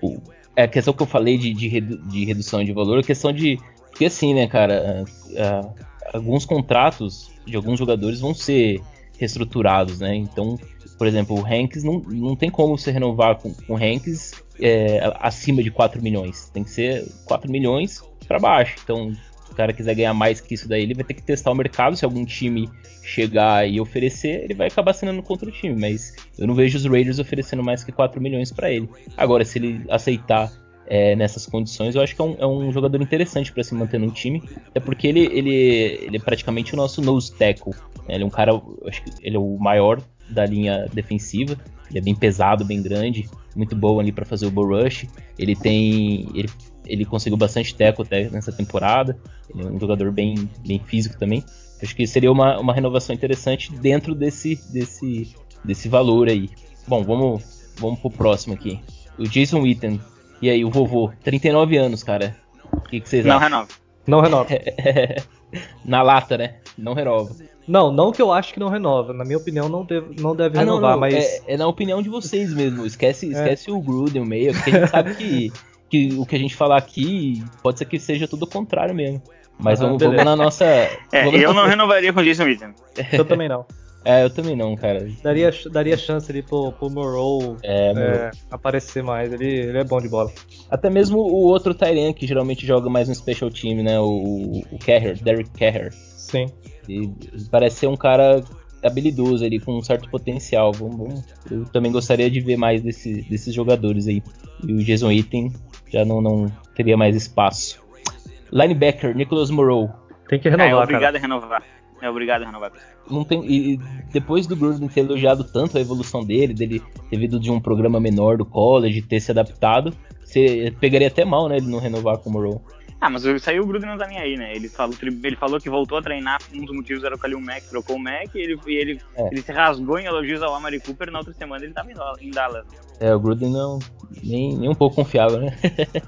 A: o, é a questão que eu falei de, de, redu de redução de valor, a questão de. Porque assim, né, cara, uh, alguns contratos de alguns jogadores vão ser reestruturados, né? Então, por exemplo, o Hanks não, não tem como você renovar com, com o Hanks é, acima de 4 milhões. Tem que ser 4 milhões para baixo. Então, cara quiser ganhar mais que isso daí, ele vai ter que testar o mercado. Se algum time chegar e oferecer, ele vai acabar assinando contra o time. Mas eu não vejo os Raiders oferecendo mais que 4 milhões para ele. Agora, se ele aceitar é, nessas condições, eu acho que é um, é um jogador interessante para se manter no time. É porque ele, ele, ele é praticamente o nosso nose tackle. Né? Ele é um cara, acho que ele é o maior da linha defensiva. Ele é bem pesado, bem grande, muito bom ali para fazer o bull rush. Ele tem, ele, ele conseguiu bastante teco até nessa temporada. Ele é um jogador bem, bem físico também. Acho que seria uma, uma renovação interessante dentro desse, desse, desse valor aí. Bom, vamos, vamos pro próximo aqui. O Jason Witten. E aí, o vovô, 39 anos, cara. O que, que vocês
C: Não
A: acham?
C: renova.
B: Não renova.
A: Na lata, né? Não renova.
B: Não, não que eu acho que não renova. Na minha opinião, não deve, não deve
A: Ah, não,
B: renovar,
A: não,
B: mas.
A: é, é na opinião de vocês mesmo. Esquece, esquece o Gruden, o Meia, porque a gente sabe que, que o que a gente falar aqui pode ser que seja tudo o contrário mesmo. Mas
B: Aham,
A: vamos, vamos na nossa.
C: É,
A: vamos
C: eu
A: na-
C: não renovaria com o Jason Witten.
B: Eu também não.
A: É, eu também não, cara.
B: Daria, daria chance ali pro, pro Morrow
A: É, meu-
B: é, aparecer mais. Ele, ele é bom de bola.
A: Até mesmo o outro Tyrant que geralmente joga mais no special team, né? O, o Kerr, Derek Kerr.
B: Sim.
A: Ele parece ser um cara habilidoso ali, com um certo potencial. Vamos, vamos- Eu também gostaria de ver mais desse- desses jogadores aí. E o Jason Witten já não, não teria mais espaço. Linebacker, Nicholas Moreau.
B: Tem que
C: É, é
B: renovar,
C: obrigado
B: cara.
C: a renovar. É obrigado a renovar.
A: Não tem, e depois do Gruden ter elogiado tanto a evolução dele, dele ter vindo de um programa menor do college, ter se adaptado, você pegaria até mal, né, ele não renovar com o Moreau.
C: Ah, mas saiu o Gruden não tá nem aí, né? Ele falou, ele falou que voltou a treinar, um dos motivos era o Kalil Mack, trocou o Mack e ele, e ele,
A: É.
C: ele se rasgou em elogios ao Amari Cooper na outra semana ele tava em Dal- em Dallas.
A: É, o Gruden não nem, nem um pouco confiável, né?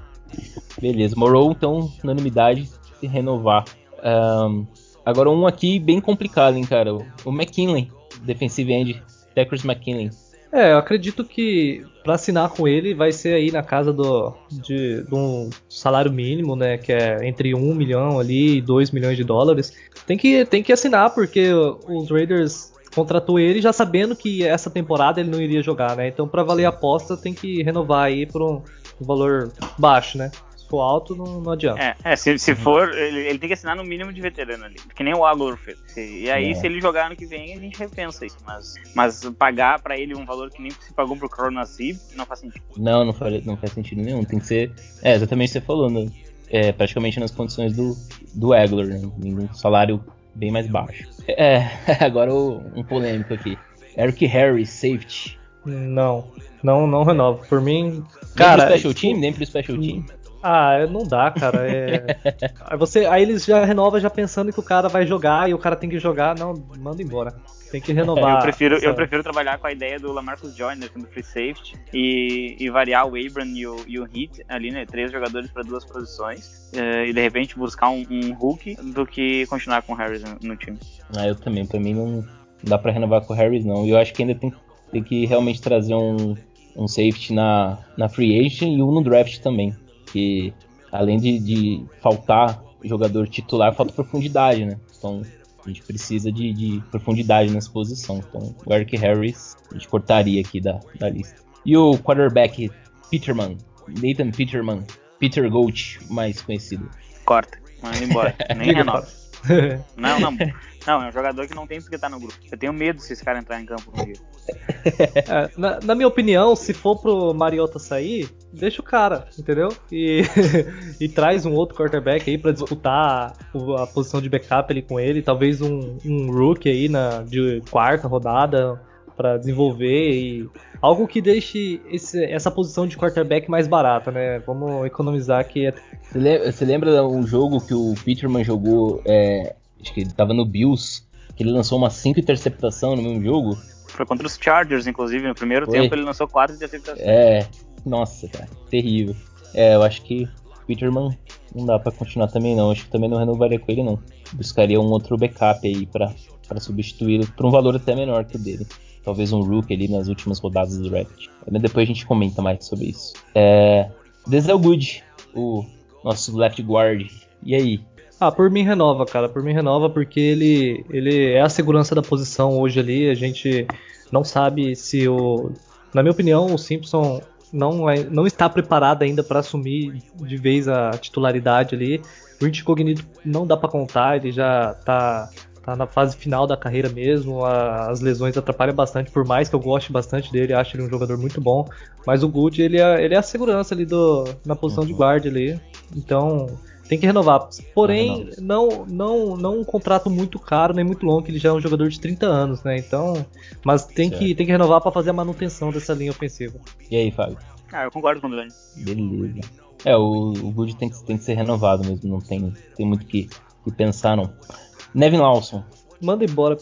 A: Beleza, Moreau, então, unanimidade, se renovar. Ahn, agora um aqui bem complicado, hein, cara. O o McKinley, defensive end, Deckers McKinley.
B: É, eu acredito que pra assinar com ele vai ser aí na casa do, de, de um salário mínimo, né? Que é entre 1 milhão ali e 2 milhões de dólares. Tem que, tem que assinar, porque os Raiders contratou ele já sabendo que essa temporada ele não iria jogar, né? Então pra valer a aposta tem que renovar aí por um valor baixo, né? Se for alto, não, não adianta.
C: É, é se, se for, ele, ele tem que assinar no mínimo de veterano ali. Que nem o Aguilar fez. E aí,
A: É.
C: se ele jogar ano que vem, a gente repensa isso. Mas, mas pagar pra ele um valor que nem se pagou pro Cronacib não faz sentido.
A: Não, não faz, não faz sentido nenhum. Tem que ser. É, exatamente o que você falou, né? É, praticamente nas condições do, do Eggler, né? Um salário bem mais baixo. É, agora um polêmico aqui. Eric Harris, safety.
B: Não, não, não renovo. Por mim,
A: Cara,
B: cara.
A: nem pro special team? Nem pro special team?
B: Ah, não dá, cara. É... aí, você, aí eles já renovam já pensando que o cara vai jogar e o cara tem que jogar. Não, manda embora. Tem que renovar.
C: eu, prefiro,
B: essa-
C: eu prefiro trabalhar com a ideia do Lamarcus Joyner como free safety e, e variar o Abram e o, e o Heat ali, né? Três jogadores para duas posições eh, e de repente buscar um, um Hulk do que continuar com o Harris no, time.
A: Ah, eu também. Pra mim não dá pra renovar com o Harris, não. E eu acho que ainda tem, tem que realmente trazer um, um safety na, na free agent e um no draft também. Que além de, de faltar jogador titular, falta profundidade, né? Então a gente precisa de, de profundidade nessa posição. Então o Eric Harris a gente cortaria aqui da, da lista. E o quarterback Peterman, Nathan Peterman, Peter Gold, mais conhecido.
C: Corta, manda embora, nem renova. Não, não. Não, é um jogador que não tem porque tá no grupo. Eu tenho medo se esse cara entrar em campo um dia.
B: É, na, na minha opinião, se for pro Mariota sair, deixa o cara, entendeu? E, e traz um outro quarterback aí pra disputar a posição de backup ali com ele. Talvez um, um rookie aí na, de quarta rodada pra desenvolver e algo que deixe esse- essa posição de quarterback mais barata, né? Vamos economizar que é
A: Você lembra, você lembra um jogo que o Peterman jogou? é, acho que ele tava no Bills, que ele lançou umas 5 interceptações no mesmo jogo?
C: Foi contra os Chargers, inclusive. No primeiro
A: Foi.
C: tempo ele lançou quatro interceptações.
A: É, nossa, cara, terrível. É, eu acho que Peterman não dá pra continuar também não. Acho que também não renovaria com ele não. Buscaria um outro backup aí pra, pra substituí-lo por um valor até menor que o dele. Talvez um rookie ali nas últimas rodadas do draft. Mas depois a gente comenta mais sobre isso. É, Denzel Good, o nosso left guard. E aí?
B: Ah, por mim renova, cara. Por mim renova porque ele, ele é a segurança da posição hoje ali. A gente não sabe se o. Na minha opinião, o Simpson não, é, não está preparado ainda para assumir de vez a titularidade ali. O incognito não dá para contar, ele já tá, tá na fase final da carreira mesmo. A, as lesões atrapalham bastante, por mais que eu goste bastante dele, acho ele um jogador muito bom. Mas o Good, ele é, ele é a segurança ali do, na posição uhum. de guarda ali. Então, tem que renovar. Porém, não, não, não um contrato muito caro nem muito longo, que ele já é um jogador de 30 anos, né? Então, mas tem que tem que renovar para fazer a manutenção dessa linha ofensiva.
A: E aí, Fábio?
C: Ah, eu concordo com o Dani.
A: Beleza. É, o, o Good tem que, tem que ser renovado mesmo, não tem, tem muito que, que pensar não. Nevin Lawson.
B: Manda embora.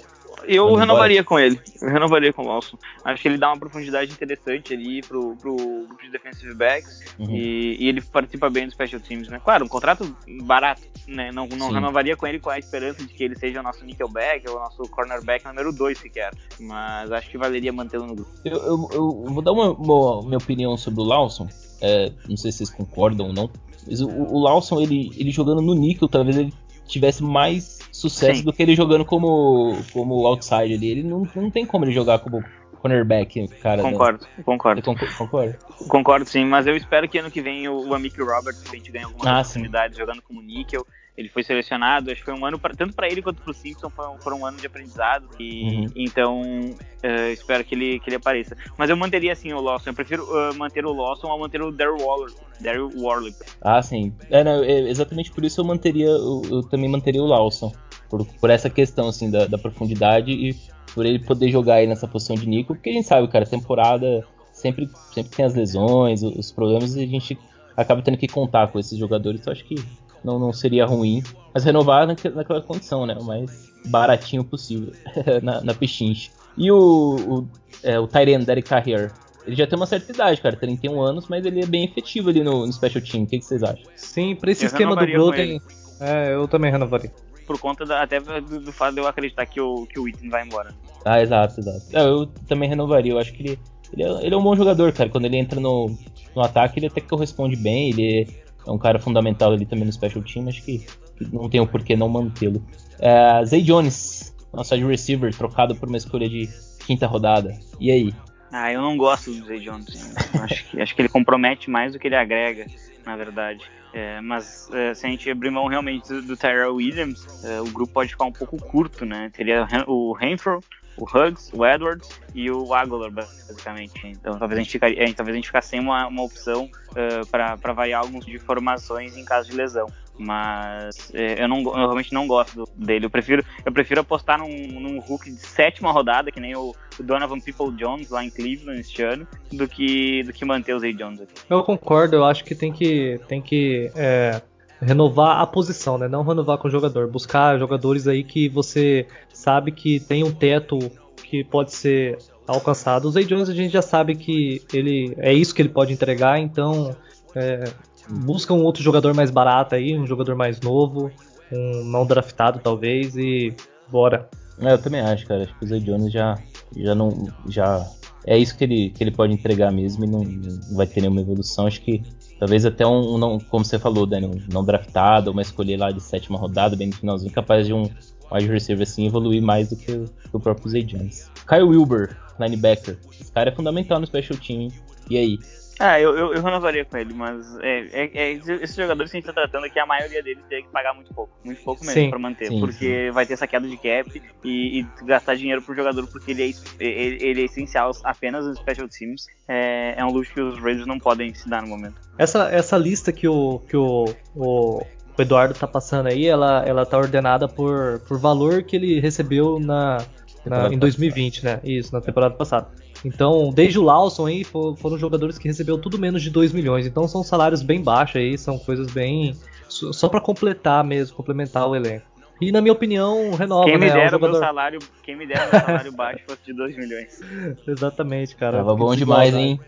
C: Eu renovaria com ele. Eu renovaria com o Lawson. Acho que ele dá uma profundidade interessante ali pro, pro grupo de defensive backs uhum. e, e, ele participa bem dos special teams, né? Claro, um contrato barato, né? Não, não renovaria com ele com a esperança de que ele seja o nosso nickelback ou o nosso cornerback número 2 sequer. Mas acho que valeria mantê-lo no grupo.
A: Eu, eu, eu, vou dar uma, uma, minha opinião sobre o Lawson. É, não sei se vocês concordam ou não. Mas o, o Lawson, ele, ele jogando no nickel, talvez ele tivesse mais sucesso Sim. do que ele jogando como, como outside ali. Ele não, não tem como ele jogar como cornerback, cara.
C: Concordo,
A: da...
C: concordo.
A: concordo.
C: Concordo sim, mas eu espero que ano que vem o, o Amick Roberts a gente ganhe algumas ah, oportunidades sim. jogando como níquel. Ele foi selecionado, acho que foi um ano, pra, tanto para ele quanto para o Simpson, foi um, foi um ano de aprendizado. E, uhum. Então, uh, espero que ele, que ele apareça. Mas eu manteria assim o Lawson. Eu prefiro uh, manter o Lawson ao manter o Daryl Waller. Daryl Warley.
A: Ah, sim. É, não, é, exatamente por isso eu manteria. Eu, eu também manteria o Lawson. Por, por essa questão, assim, da, da profundidade e por ele poder jogar aí nessa posição de Nico, porque a gente sabe, cara, temporada sempre, sempre tem as lesões, os problemas, e a gente acaba tendo que contar com esses jogadores, então acho que não, não seria ruim, mas renovar naquela condição, né, o mais baratinho possível, na, na pechinche. E o, o, é, o Tyrene Derek Carrier, ele já tem uma certa idade, cara, 31 anos, mas ele é bem efetivo ali no, no Special Team, o que, que vocês acham?
B: Sim, pra esse eu esquema do Golden, é, eu também renovaria
C: por conta da, até do, do, fato de eu acreditar que o, que o Witten vai embora.
A: Ah, exato, exato. É, eu também renovaria, eu acho que ele, ele é, ele, é, um bom jogador, cara. Quando ele entra no, no ataque, ele até que corresponde bem, ele é um cara fundamental ali também no special team, acho que, que não tem o porquê não mantê-lo. É, Zay Jones, nosso wide receiver, trocado por uma escolha de quinta rodada. E aí?
C: Ah, eu não gosto do Zay Jones. acho, que, acho que ele compromete mais do que ele agrega, na verdade. É, mas é, se a gente abrir mão realmente do, do Tyrell Williams, é, o grupo pode ficar um pouco curto, né? Teria o Renfro, o Hugs, o Edwards e o Aguilar, basicamente. Então talvez a gente, ficaria, é, talvez a gente ficasse sem uma, uma opção uh, para variar alguns de formações em caso de lesão. Mas é, eu, não, eu realmente não gosto dele. Eu prefiro, eu prefiro apostar num, num Hulk de sétima rodada, que nem o, o Donovan People Jones lá em Cleveland este ano, do que, do que manter o Zay Jones aqui.
B: Eu concordo, eu acho que tem que, tem que é, renovar a posição, né? Não renovar com o jogador. Buscar jogadores aí que você sabe que tem um teto que pode ser alcançado. O Zay Jones a gente já sabe que ele é isso que ele pode entregar, então é, busca um outro jogador mais barato aí, um jogador mais novo, um não draftado talvez e bora.
A: É, eu também acho, cara. Acho que o Zay Jones já, já não. Já é isso que ele, que ele pode entregar mesmo e não, não vai ter nenhuma evolução. Acho que talvez até um, não, como você falou, Dani, um não draftado, uma escolha lá de sétima rodada, bem no finalzinho, capaz de um wide receiver assim evoluir mais do que, o, que o próprio Zay Jones. Kyle Wilber, linebacker. Esse cara é fundamental no special team. E aí?
C: Ah, eu, eu, eu, renovaria com ele, mas é, é, é, esses jogadores que a gente tá tratando aqui, a maioria deles teria que pagar muito pouco. Muito pouco mesmo sim, pra manter. Sim, porque sim. vai ter essa queda de cap e, e, gastar dinheiro pro jogador porque ele é, ele, ele é essencial apenas nos special teams. É, é um luxo que os Raiders não podem se dar no momento.
B: Essa, essa lista que o, que o, o, o Eduardo tá passando aí, ela, ela tá ordenada por, por valor que ele recebeu na, na em 2020, né? Isso, na temporada passada. Então, desde o Lawson aí, foram jogadores que recebeu tudo menos de 2 milhões. Então são salários bem baixos aí, são coisas bem. Só para completar mesmo, complementar o elenco. E na minha opinião, renova,
C: quem me
B: né?
C: Dera é um jogador... meu salário, quem me dera meu salário baixo fosse de 2 milhões.
B: Exatamente, cara.
A: Tava bom demais, hein?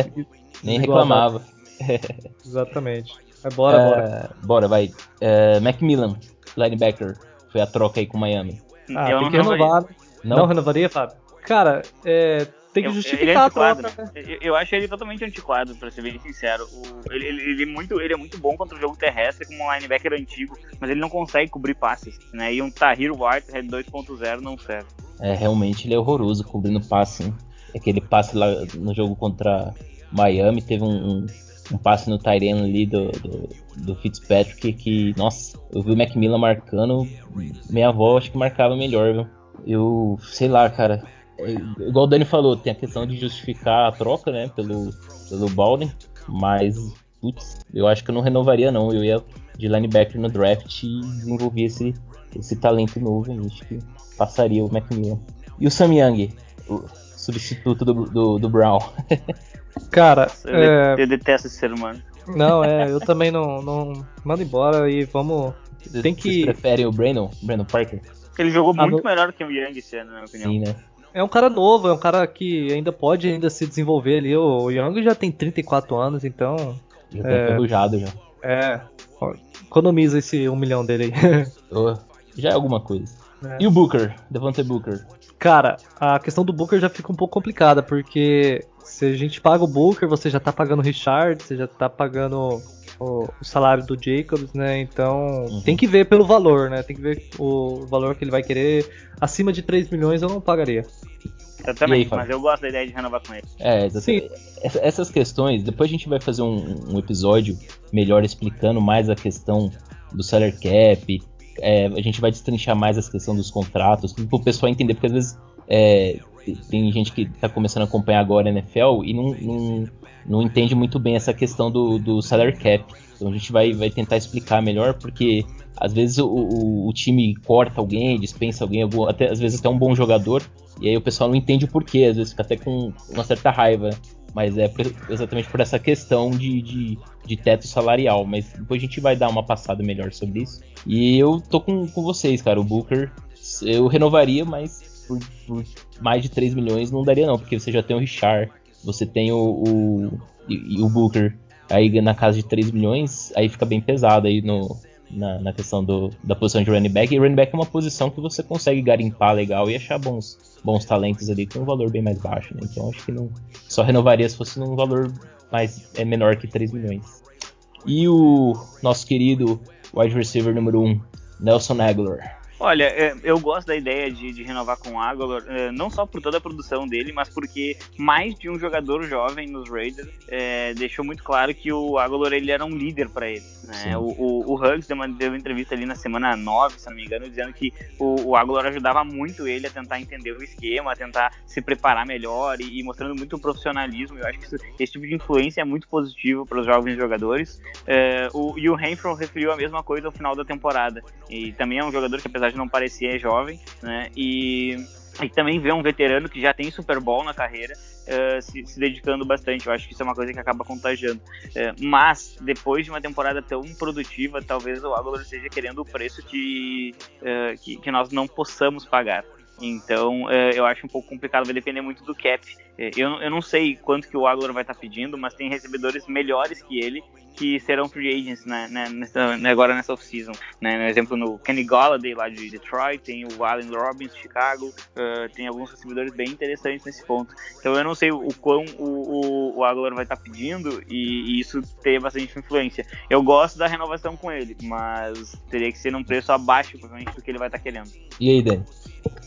A: Nem reclamava.
B: Exatamente. Mas bora, uh, bora.
A: Bora, vai. Uh, Macmillan, linebacker. Foi a troca aí com o Miami.
B: Ah, Eu tem que renovar. Não? não renovaria, Fábio? Cara, é, tem que
C: Eu-
B: justificar
C: ele é
B: a troca.
C: né?
B: né?
C: Eu- Eu acho ele totalmente antiquado, pra ser bem sincero. O- ele, ele- ele é muito, ele é muito bom contra o jogo terrestre como um linebacker antigo, mas ele não consegue cobrir passes, né? E um Tahir Whitehead 2.0 não serve.
A: É, realmente ele é horroroso cobrindo passe. Hein? Aquele passe lá no jogo contra Miami, teve um, um, um passe no Tyrene ali do, do, do Fitzpatrick que, nossa, eu vi o Macmillan marcando, minha avó acho que marcava melhor, viu? Eu, sei lá, cara. É, igual o Dani falou, tem a questão de justificar a troca, né, pelo, pelo Baldwin, mas, putz, eu acho que eu não renovaria não, eu ia de linebacker no draft e desenvolver esse, esse talento novo, eu acho que passaria o Macmillan. E o Sam Young, o substituto do, do, do Brown.
B: Cara,
C: Eu,
B: é,
C: eu detesto esse ser humano.
B: não, é, eu também não, não. Manda embora e vamos. Tem que-
A: Vocês preferem o Brandon? Brandon Parker?
C: Ele jogou
B: Ah,
C: muito
B: não-
C: melhor que o Young esse ano, na minha opinião.
A: Sim, né?
B: É um cara novo, é um cara que ainda pode ainda se desenvolver ali. O Young já tem 34 anos, então.
A: Já tá
B: É.
A: enferrujado já.
B: É. Economiza esse um milhão dele aí.
A: Já é alguma coisa.
B: É.
A: E o Booker? Devontae Booker?
B: Cara, a questão do Booker já fica um pouco complicada, porque se a gente paga o Booker, você já tá pagando o Richard, você já tá pagando o, o salário do Jacobs, né? Então
A: Uhum.
B: tem que ver pelo valor, né? Tem que ver o valor que ele vai querer. Acima de 3 milhões eu não pagaria.
C: Eu também,
A: E aí, Fábio?
C: mas eu gosto da ideia de renovar com ele.
A: É,
B: Sim.
A: exatamente. Essa- Essas questões, depois a gente vai fazer um, um episódio melhor explicando mais a questão do salary cap. é, a gente vai destrinchar mais essa questão dos contratos, para o pessoal entender, porque às vezes é, tem- tem gente que está começando a acompanhar agora a NFL e não, não, não entende muito bem essa questão do, do salary cap. Então a gente vai, vai tentar explicar melhor, porque às vezes o, o, o time corta alguém, dispensa alguém, algum- até, às vezes até um bom jogador, e aí o pessoal não entende o porquê, às vezes fica até com uma certa raiva. Mas é exatamente por essa questão de, de, de teto salarial. Mas depois a gente vai dar uma passada melhor sobre isso. E eu tô com, com vocês, cara. O Booker, eu renovaria, mas por, por mais de 3 milhões não daria, não. Porque você já tem o Richard, você tem o, o, e, o Booker aí na casa de 3 milhões, aí fica bem pesado aí no, na, na questão do, da posição de running back. E running back é uma posição que você consegue garimpar legal e achar bons, bons talentos ali com um valor bem mais baixo. Né? Então acho que não só renovaria se fosse num valor mais é menor que 3 milhões. E o nosso querido wide receiver número 1, Nelson Aguilar.
C: Olha, é, eu gosto da ideia de, de renovar com o Aguilar, é, não só por toda a produção dele, mas porque mais de um jogador jovem nos Raiders é, deixou muito claro que o Aguilar ele era um líder para ele. Né? O, o, o Huggs deu uma, deu uma entrevista ali na semana 9, se não me engano, dizendo que o, o Aguilar ajudava muito ele a tentar entender o esquema, a tentar se preparar melhor e, e mostrando muito profissionalismo. Eu acho que isso- esse tipo de influência é muito positivo para os jovens jogadores. É, o, e o Renfro referiu a mesma coisa ao final da temporada. E também é um jogador que, apesar de não parecer, é jovem, né? E, e também vê um veterano que já tem Super Bowl na carreira eh, se, se dedicando bastante. Eu acho que isso é uma coisa que acaba contagiando. Eh, mas, depois de uma temporada tão produtiva, talvez o Aguilar esteja querendo o preço que, eh, que, que nós não possamos pagar. Então, eu acho um pouco complicado, vai depender muito do cap. Eh, eu, eu não sei quanto que o Aguilar vai estar pedindo, mas tem recebedores melhores que ele que serão free agents né, né, nessa- né, agora nessa off-season. Né? No exemplo, no Kenny Galladay lá de Detroit, tem o Allen Robbins de Chicago, eh, tem alguns recebedores bem interessantes nesse ponto. Então eu não sei o quão o, o, o Aguilar vai estar pedindo e, e isso ter bastante influência. Eu gosto da renovação com ele, mas teria que ser num preço abaixo, provavelmente, do que ele vai estar querendo.
A: E aí, Dani?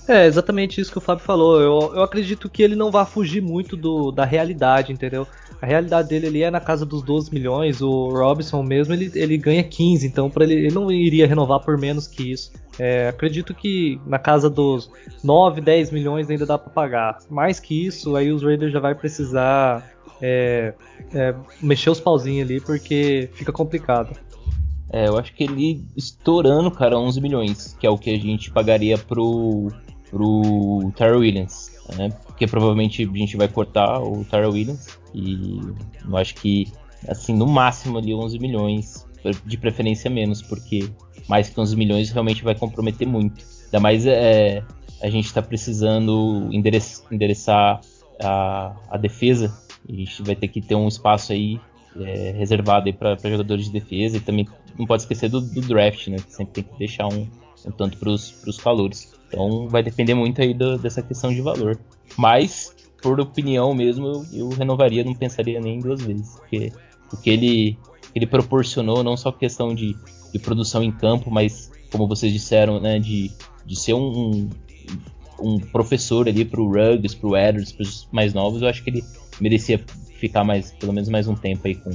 B: É exatamente isso que o Fábio falou. Eu, eu acredito que ele não vai fugir muito do, da realidade, entendeu? A realidade dele ali é na casa dos 12 milhões. O Robinson mesmo ele, ele ganha 15, então para ele, ele não iria renovar por menos que isso. É, acredito que na casa dos 9, 10 milhões ainda dá para pagar. Mais que isso, aí os Raiders já vai precisar é, é, mexer os pauzinhos ali porque fica complicado.
A: É, eu acho que ele estourando, cara, 11 milhões, que é o que a gente pagaria pro, pro Tyrell Williams, né? Porque provavelmente a gente vai cortar o Tyrell Williams e eu acho que, assim, no máximo ali 11 milhões, de preferência menos, porque mais que 11 milhões realmente vai comprometer muito. Ainda mais é, a gente está precisando endereçar, a, a defesa, a gente vai ter que ter um espaço aí é, reservado para jogadores de defesa e também não pode esquecer do, do draft, né? Sempre tem que deixar um, um tanto para os calores. Então vai depender muito aí do- dessa questão de valor. Mas por opinião mesmo, eu, eu, renovaria, não pensaria nem duas vezes. Porque o que ele, ele proporcionou, não só questão de, de produção em campo, mas como vocês disseram, né, de, de ser um, um, um professor ali pro Ruggs, pro Edwards, pros mais novos, eu acho que ele merecia ficar mais, pelo menos mais um tempo aí com,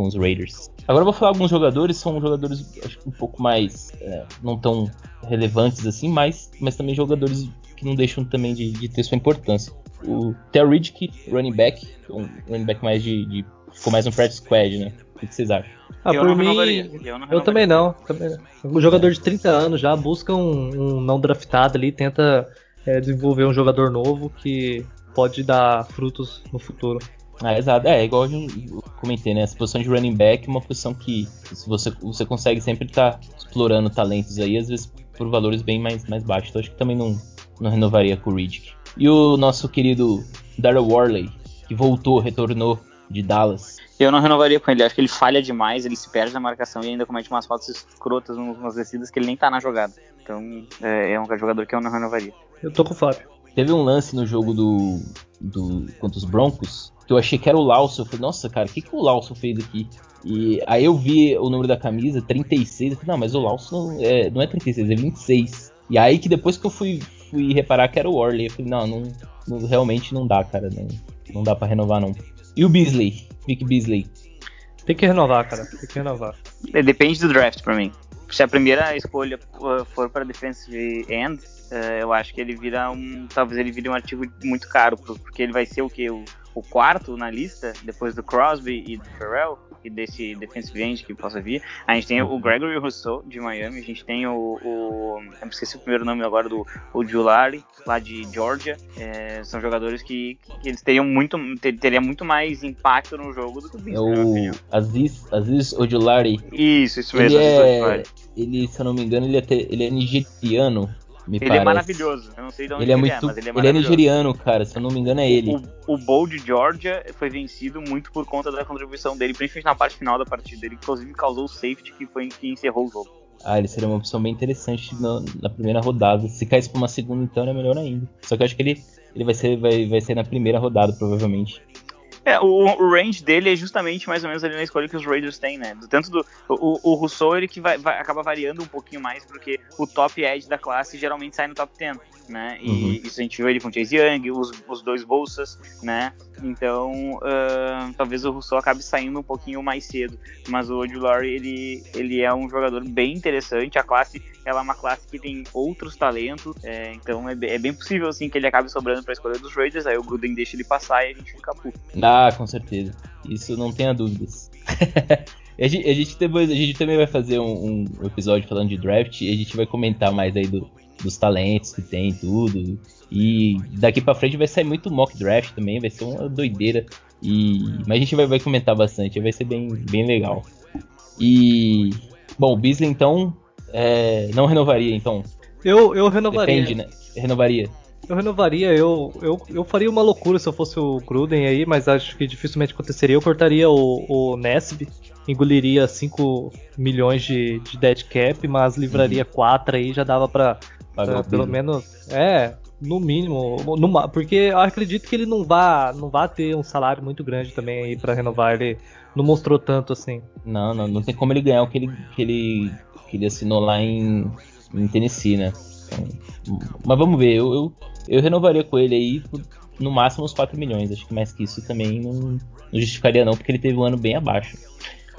A: com os Raiders. Agora eu vou falar alguns jogadores, são jogadores acho um pouco mais é, não tão relevantes assim, mas, mas também jogadores que não deixam também de, de ter sua importância. O Terry Riddick, running back, um running back mais de, de ficou mais um practice squad, né? O que vocês acham?
B: Ah, eu por mim, eu, eu, também não. Também. Um jogador de 30 anos já busca um, um não draftado ali, tenta é, desenvolver um jogador novo que pode dar frutos no futuro.
A: Ah, exato. É, igual eu comentei, né? Essa posição de running back é uma posição que você, você consegue sempre estar tá explorando talentos aí, às vezes por valores bem mais, mais baixos. Então acho que também não, não renovaria com o Riddick. E o nosso querido Daryl Worley, que voltou, retornou de Dallas.
C: Eu não renovaria com ele, acho que ele falha demais, ele se perde na marcação e ainda comete umas faltas escrotas, umas descidas que ele nem tá na jogada. Então é, é um jogador que eu não renovaria.
B: Eu tô com o Fábio.
A: Teve um lance no jogo do, do contra os Broncos que eu achei que era o Lawson. Eu falei, nossa, cara, o que, que o Lawson fez aqui? E aí eu vi o número da camisa, 36. Eu falei, não, mas o Lawson é, não é 36, é 26. E aí que depois que eu fui, fui reparar que era o Orley, eu falei, não, não, não realmente não dá, cara. Não, não dá para renovar, não. E o Beasley, Vic Beasley?
B: Tem que renovar, cara. Tem que renovar.
C: É, depende do draft pra mim. Se a primeira escolha for para defensive end, é, eu acho que ele vira um. Talvez ele vire um ativo muito caro, porque ele vai ser o que? O, o, quarto na lista, depois do Crosby e do Ferrell, e desse defensive end que possa vir. A gente tem o Gregory Rousseau de Miami, a gente tem o. o eu esqueci o primeiro nome agora do o Giulari, lá de Georgia. É, são jogadores que, que, eles teriam muito, ter, teria muito mais impacto no jogo do que o Beast,
A: É o Aziz, Aziz Ojulari.
C: Isso, isso mesmo.
A: Ele, é, ele, se eu não me engano, ele é, ele é nigeriano me
C: ele
A: é parece.
C: é maravilhoso. Eu não sei de onde
A: ele é, muito, ele é, mas ele é Ele é nigeriano, cara. Se eu não me engano, é ele.
C: O, o Bowl de Georgia foi vencido muito por conta da contribuição dele, principalmente na parte final da partida. Ele, inclusive, causou o safety que foi que encerrou o jogo.
A: Ah, ele seria uma opção bem interessante na, na primeira rodada. Se caísse pra uma segunda, então, é melhor ainda. Só que eu acho que ele, ele vai, ser, vai, vai ser na primeira rodada, provavelmente.
C: É, o, o, range dele é justamente mais ou menos ali na escolha que os Raiders têm, né? Tanto do. O, o Rousseau, ele que vai, vai, acaba variando um pouquinho mais, porque o top edge da classe geralmente sai no top 10 né? E uhum. isso a gente viu ele com o Chase Young, os, os dois bolsas, né? Então, uh, talvez o Rousseau acabe saindo um pouquinho mais cedo, mas o Ojulari, ele, ele é um jogador bem interessante, a classe, ela é uma classe que tem outros talentos, é, então é, é, bem possível, assim, que ele acabe sobrando para a escolha dos Raiders, aí o Gruden deixa ele passar e a gente fica puto.
A: Ah, com certeza, isso não tenha dúvidas. A gente, a gente, depois, a gente também vai fazer um, um, episódio falando de draft e a gente vai comentar mais aí do, dos talentos que tem tudo. E daqui para frente vai sair muito mock draft também, vai ser uma doideira. E mas a gente vai, vai comentar bastante, vai ser bem, bem legal. E bom, o Beasley então é, não renovaria então.
B: Eu eu renovaria.
A: Depende, né? Renovaria.
B: Eu renovaria, eu, eu, eu faria uma loucura se eu fosse o Gruden aí, mas acho que dificilmente aconteceria. Eu cortaria o, o Nesb, engoliria 5 milhões de, de dead cap, mas livraria 4 uhum. aí, já dava pra Pagar pelo menos, é, no mínimo, porque eu acredito que ele não vá, não vá ter um salário muito grande também aí para renovar. Ele não mostrou tanto assim.
A: Não, não, não tem como ele ganhar o que ele, que ele, que ele assinou lá em, em Tennessee, né? Então, mas vamos ver, eu, eu, eu, renovaria com ele aí no máximo uns 4 milhões. Acho que mais que isso também não, não justificaria não, porque ele teve um ano bem abaixo.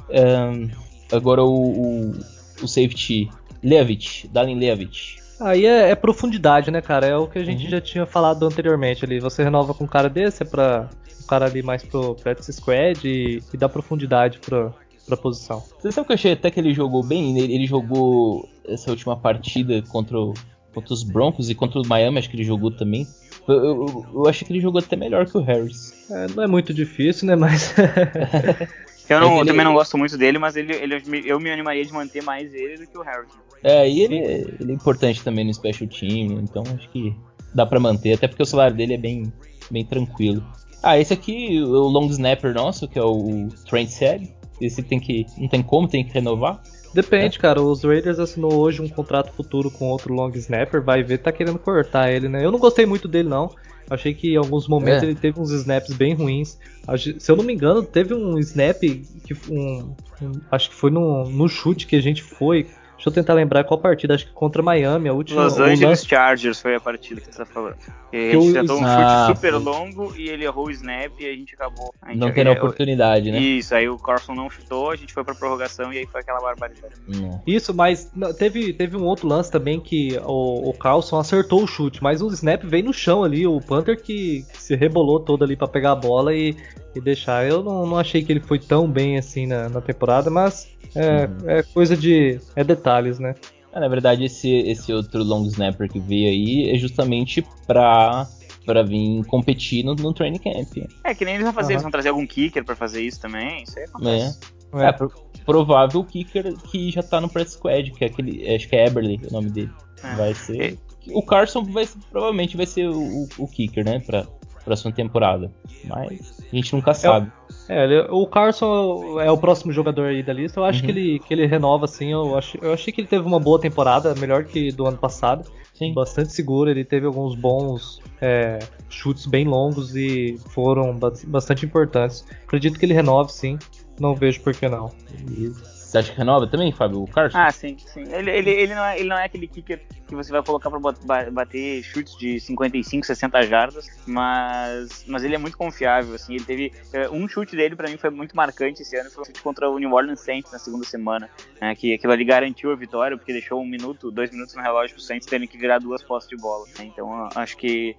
A: Um, agora o, o, o safety Levitt, Dalin Levitt.
B: Aí é, é, profundidade, né, cara? É o que a gente uhum. já tinha falado anteriormente ali. Você renova com um cara desse, é pra um cara ali mais pro practice squad e, e dá profundidade pra, pra posição.
A: Você sabe que eu achei até que ele jogou bem? Ele, ele jogou essa última partida contra, o, contra os Broncos e contra o Miami, acho que ele jogou também. Eu, eu, eu achei que ele jogou até melhor que o Harris.
B: É, não é muito difícil, né? Mas.
C: eu, não, ele... também não gosto muito dele, mas ele, ele, eu me animaria de manter mais ele do que o Harris.
A: É, e ele, ele é importante também no special team, então acho que dá para manter, até porque o salário dele é bem, bem tranquilo. Ah, esse aqui, o long snapper nosso, que é o Trent Sag, esse tem que, não tem como, tem que renovar.
B: Depende, é. cara. Os Raiders assinou hoje um contrato futuro com outro long snapper. Vai ver, tá querendo cortar ele, né? Eu não gostei muito dele, não. Achei que em alguns momentos é. ele teve uns snaps bem ruins. Se eu não me engano, teve um snap que um, um acho que foi no, no chute que a gente foi Deixa eu tentar lembrar qual partida, acho que contra Miami, a última.
C: Los Angeles Chargers foi a partida que você tá falando. E a gente tentou um ah, chute super longo e ele errou o snap e a gente acabou. A gente
A: não tendo oportunidade, né?
C: Isso, aí o Carson não chutou, a gente foi pra prorrogação e aí foi aquela barbaridade.
B: Isso, mas teve, teve um outro lance também que o, o Carlson acertou o chute, mas o snap veio no chão ali, o Panther que se rebolou todo ali para pegar a bola e, e deixar. Eu não, não achei que ele foi tão bem assim na, na temporada, mas é, uhum. é coisa de. É detalhes, né?
A: É, na verdade, esse, esse outro long snapper que veio aí é justamente pra, pra vir competir no, no training camp.
C: É, que nem eles vão fazer, uhum. eles vão trazer algum kicker pra fazer isso também. Isso aí acontece.
A: É, é pro, provável kicker que já tá no press squad, que é aquele. Acho que é Eberly o nome dele. É. Vai ser. O Carson vai, provavelmente vai ser o, o, o kicker, né? Pra, próxima temporada. Mas a gente nunca sabe.
B: É, ele, o Carson é o próximo jogador aí da lista. Eu acho uhum. que, ele, que ele renova, assim. Eu, acho, eu achei que ele teve uma boa temporada, melhor que do ano passado. Sim. Bastante seguro, ele teve alguns bons é, chutes bem longos e foram bastante importantes. Acredito que ele renove, sim. Não vejo por que não.
A: Isso. Você acha que renova também, Fábio? O Carson?
C: Ah, sim, sim. Ele, ele, ele, não, é, ele não é aquele kicker que você vai colocar para bater chutes de 55, 60 jardas, mas, mas ele é muito confiável, assim. Ele teve é, um chute dele para mim foi muito marcante esse ano, foi um chute contra o New Orleans Saints na segunda semana, né, que aquilo ali garantiu a vitória porque deixou um minuto, dois minutos no relógio pro Saints terem que virar duas postes de bola. Né? Então acho que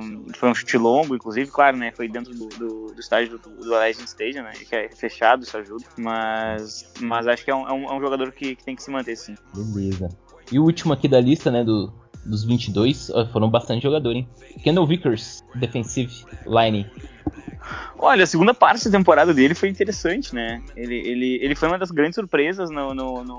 C: um, foi um chute longo, inclusive, claro, né, foi dentro do, do, do estádio do, do Allegiant Stadium, né, que é fechado, isso ajuda, mas mas acho que é um, é um, é um jogador que, que, tem que se manter, sim.
A: Beleza. E o último aqui da lista, né, do, dos 22, foram bastante jogadores, hein? Kendall Vickers, defensive line.
C: Olha, a segunda parte da temporada dele foi interessante, né? Ele, ele, ele foi uma das grandes surpresas no, no, no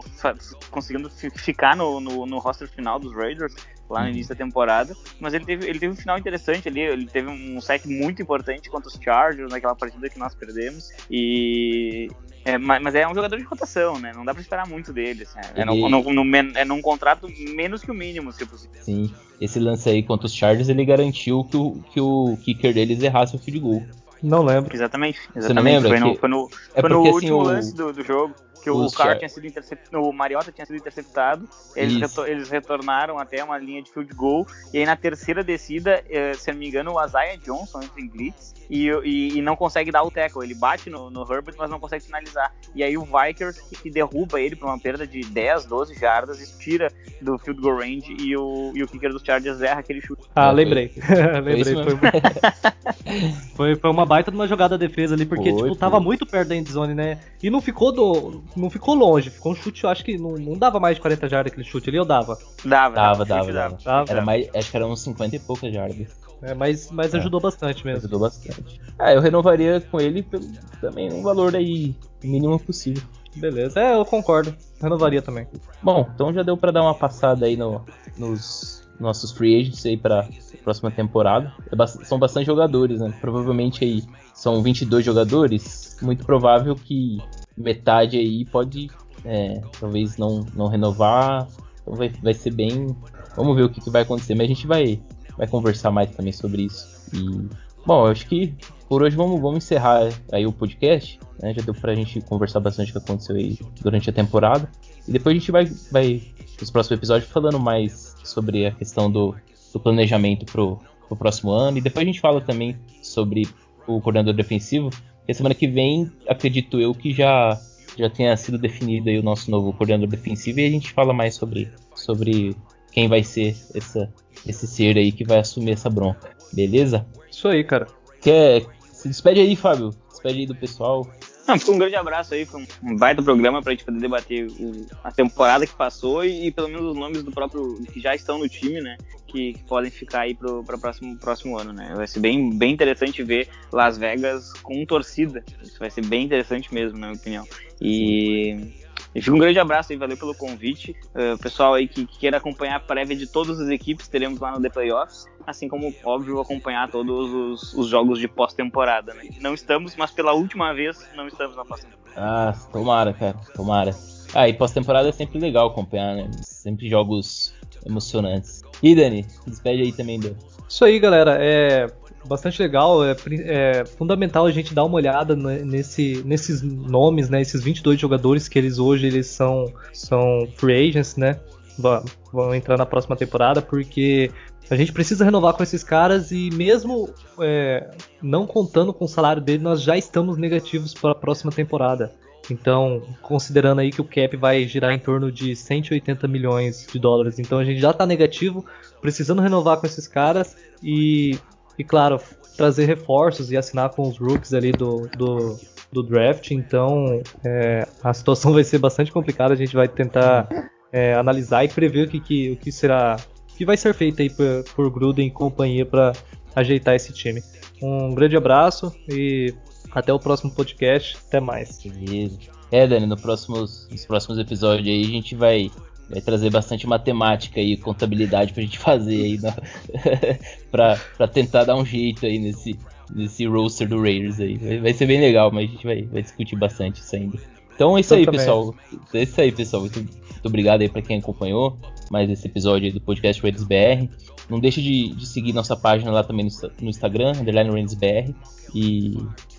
C: conseguindo ficar no, no, no, roster final dos Raiders lá no uhum. início da temporada. Mas ele teve, ele teve um final interessante ali. Ele teve um set muito importante contra os Chargers naquela partida que nós perdemos. E, é, mas é um jogador de rotação, né? Não dá pra esperar muito dele. Assim, é, no, no, no, é num contrato menos que o mínimo, se possível.
A: Sim, esse lance aí contra os Chargers, ele garantiu que o, que o kicker deles errasse o field goal.
B: Não lembro.
C: Exatamente. exatamente. Você não lembra? Foi no, foi no, é foi no porque, assim, último assim, lance do, do jogo que o Carr tinha sido interceptado, o Mariota tinha sido interceptado, eles, retor eles, retornaram até uma linha de field goal, e aí na terceira descida, eh, se não me engano, o Isaiah Johnson entra em blitz e, e, e, não consegue dar o tackle, ele bate no, no, Herbert, mas não consegue finalizar, e aí o Vikers que, que derruba ele por uma perda de 10, 12 jardas, tira do field goal range e o, e o kicker dos Chargers erra aquele chute.
B: Ah, lembrei, lembrei, foi, foi, foi, uma baita de uma jogada de defesa ali, porque foi, tipo, tava muito perto da endzone, né, e não ficou do não ficou longe, ficou um chute, eu acho que não, não dava mais de 40 jardas aquele chute ali, ou dava?
C: Dava,
A: dava, dava. dava, dava. Era mais, acho que era uns 50 e poucas jardas.
B: É, mas, mas é. ajudou bastante mesmo.
A: Ajudou bastante. Ah, eu renovaria com ele pelo, também um valor aí mínimo possível.
B: Beleza, é, eu concordo. Renovaria também.
A: Bom, então já deu para dar uma passada aí no, nos nossos free agents aí para próxima temporada. É são bastante jogadores, né? Provavelmente aí são 22 jogadores. Muito provável que metade aí pode é, talvez não, não renovar. Então vai, vai ser bem. Vamos ver o que, que vai acontecer. Mas a gente vai, vai conversar mais também sobre isso. E, bom, eu acho que por hoje vamos, vamos encerrar aí o podcast. Né? Já deu pra gente conversar bastante o que aconteceu aí durante a temporada. E depois a gente vai, vai nos próximos episódios, falando mais sobre a questão do, do planejamento pro, pro próximo ano. E depois a gente fala também sobre o coordenador defensivo e semana que vem, acredito eu que já, já tenha sido definido aí o nosso novo coordenador defensivo e a gente fala mais sobre, sobre quem vai ser essa, esse ser aí que vai assumir essa bronca. Beleza?
B: Isso aí, cara.
A: Quer, se despede aí, Fábio. Despede aí do pessoal.
C: Não, um grande abraço aí, foi um baita programa pra gente poder debater o, a temporada que passou e, e, pelo menos os nomes do próprio que já estão no time, né? Que, que podem ficar aí pro, pro próximo, próximo ano, né? Vai ser bem, bem interessante ver Las Vegas com torcida. Isso vai ser bem interessante mesmo, na minha opinião. E e fica um grande abraço aí, valeu pelo convite. Uh, pessoal aí que, que, queira acompanhar a prévia de todas as equipes, teremos lá no The Playoffs. Assim como, óbvio, acompanhar todos os, os jogos de pós-temporada. Né? Não estamos, mas pela última vez não estamos na pós-temporada.
A: Ah, tomara, cara, tomara. Ah, e pós-temporada é sempre legal acompanhar, né? Sempre jogos emocionantes. E Dani, despede aí também do.
B: Isso aí, galera. É bastante legal. É, é, fundamental a gente dar uma olhada nesse, nesses nomes, né? Esses 22 jogadores que eles hoje eles são, são free agents, né? Vão, vão entrar na próxima temporada, porque a gente precisa renovar com esses caras e mesmo é, não contando com o salário dele, nós já estamos negativos para a próxima temporada. Então, considerando aí que o cap vai girar em torno de 180 milhões de dólares, então a gente já está negativo, precisando renovar com esses caras e e claro, trazer reforços e assinar com os rookies ali do, do, do draft. Então é, a situação vai ser bastante complicada. A gente vai tentar é, analisar e prever o que, que, o que será que vai ser feito aí por, por Gruden e companhia para ajeitar esse time. Um grande abraço e até o próximo podcast. Até mais.
A: Beleza. É, Dani, no próximos, nos próximos episódios aí a gente vai vai trazer bastante matemática e contabilidade pra gente fazer aí pra, pra tentar dar um jeito aí nesse, nesse roster do Raiders aí. Vai, vai, ser bem legal, mas a gente vai, vai discutir bastante isso ainda. Então é isso aí, pessoal. É isso aí, pessoal. Muito, muito obrigado aí pra quem acompanhou mais esse episódio do podcast Raiders BR. Não deixe de, de, seguir nossa página lá também no, no Instagram, underline Raiders BR. E,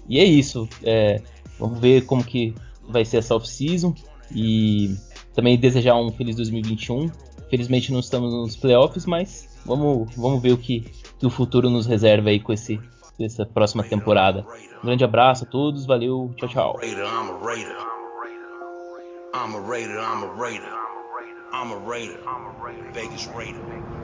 A: e é isso. É, vamos ver como que vai ser essa off-season. E também desejar um feliz 2021. Felizmente não estamos nos playoffs, mas vamos, vamos ver o que, que o futuro nos reserva aí com esse, essa próxima temporada. Um grande abraço a todos, valeu, tchau, tchau. I'm a Raider, I'm a Raider. I'm a Raider. Vegas Raider.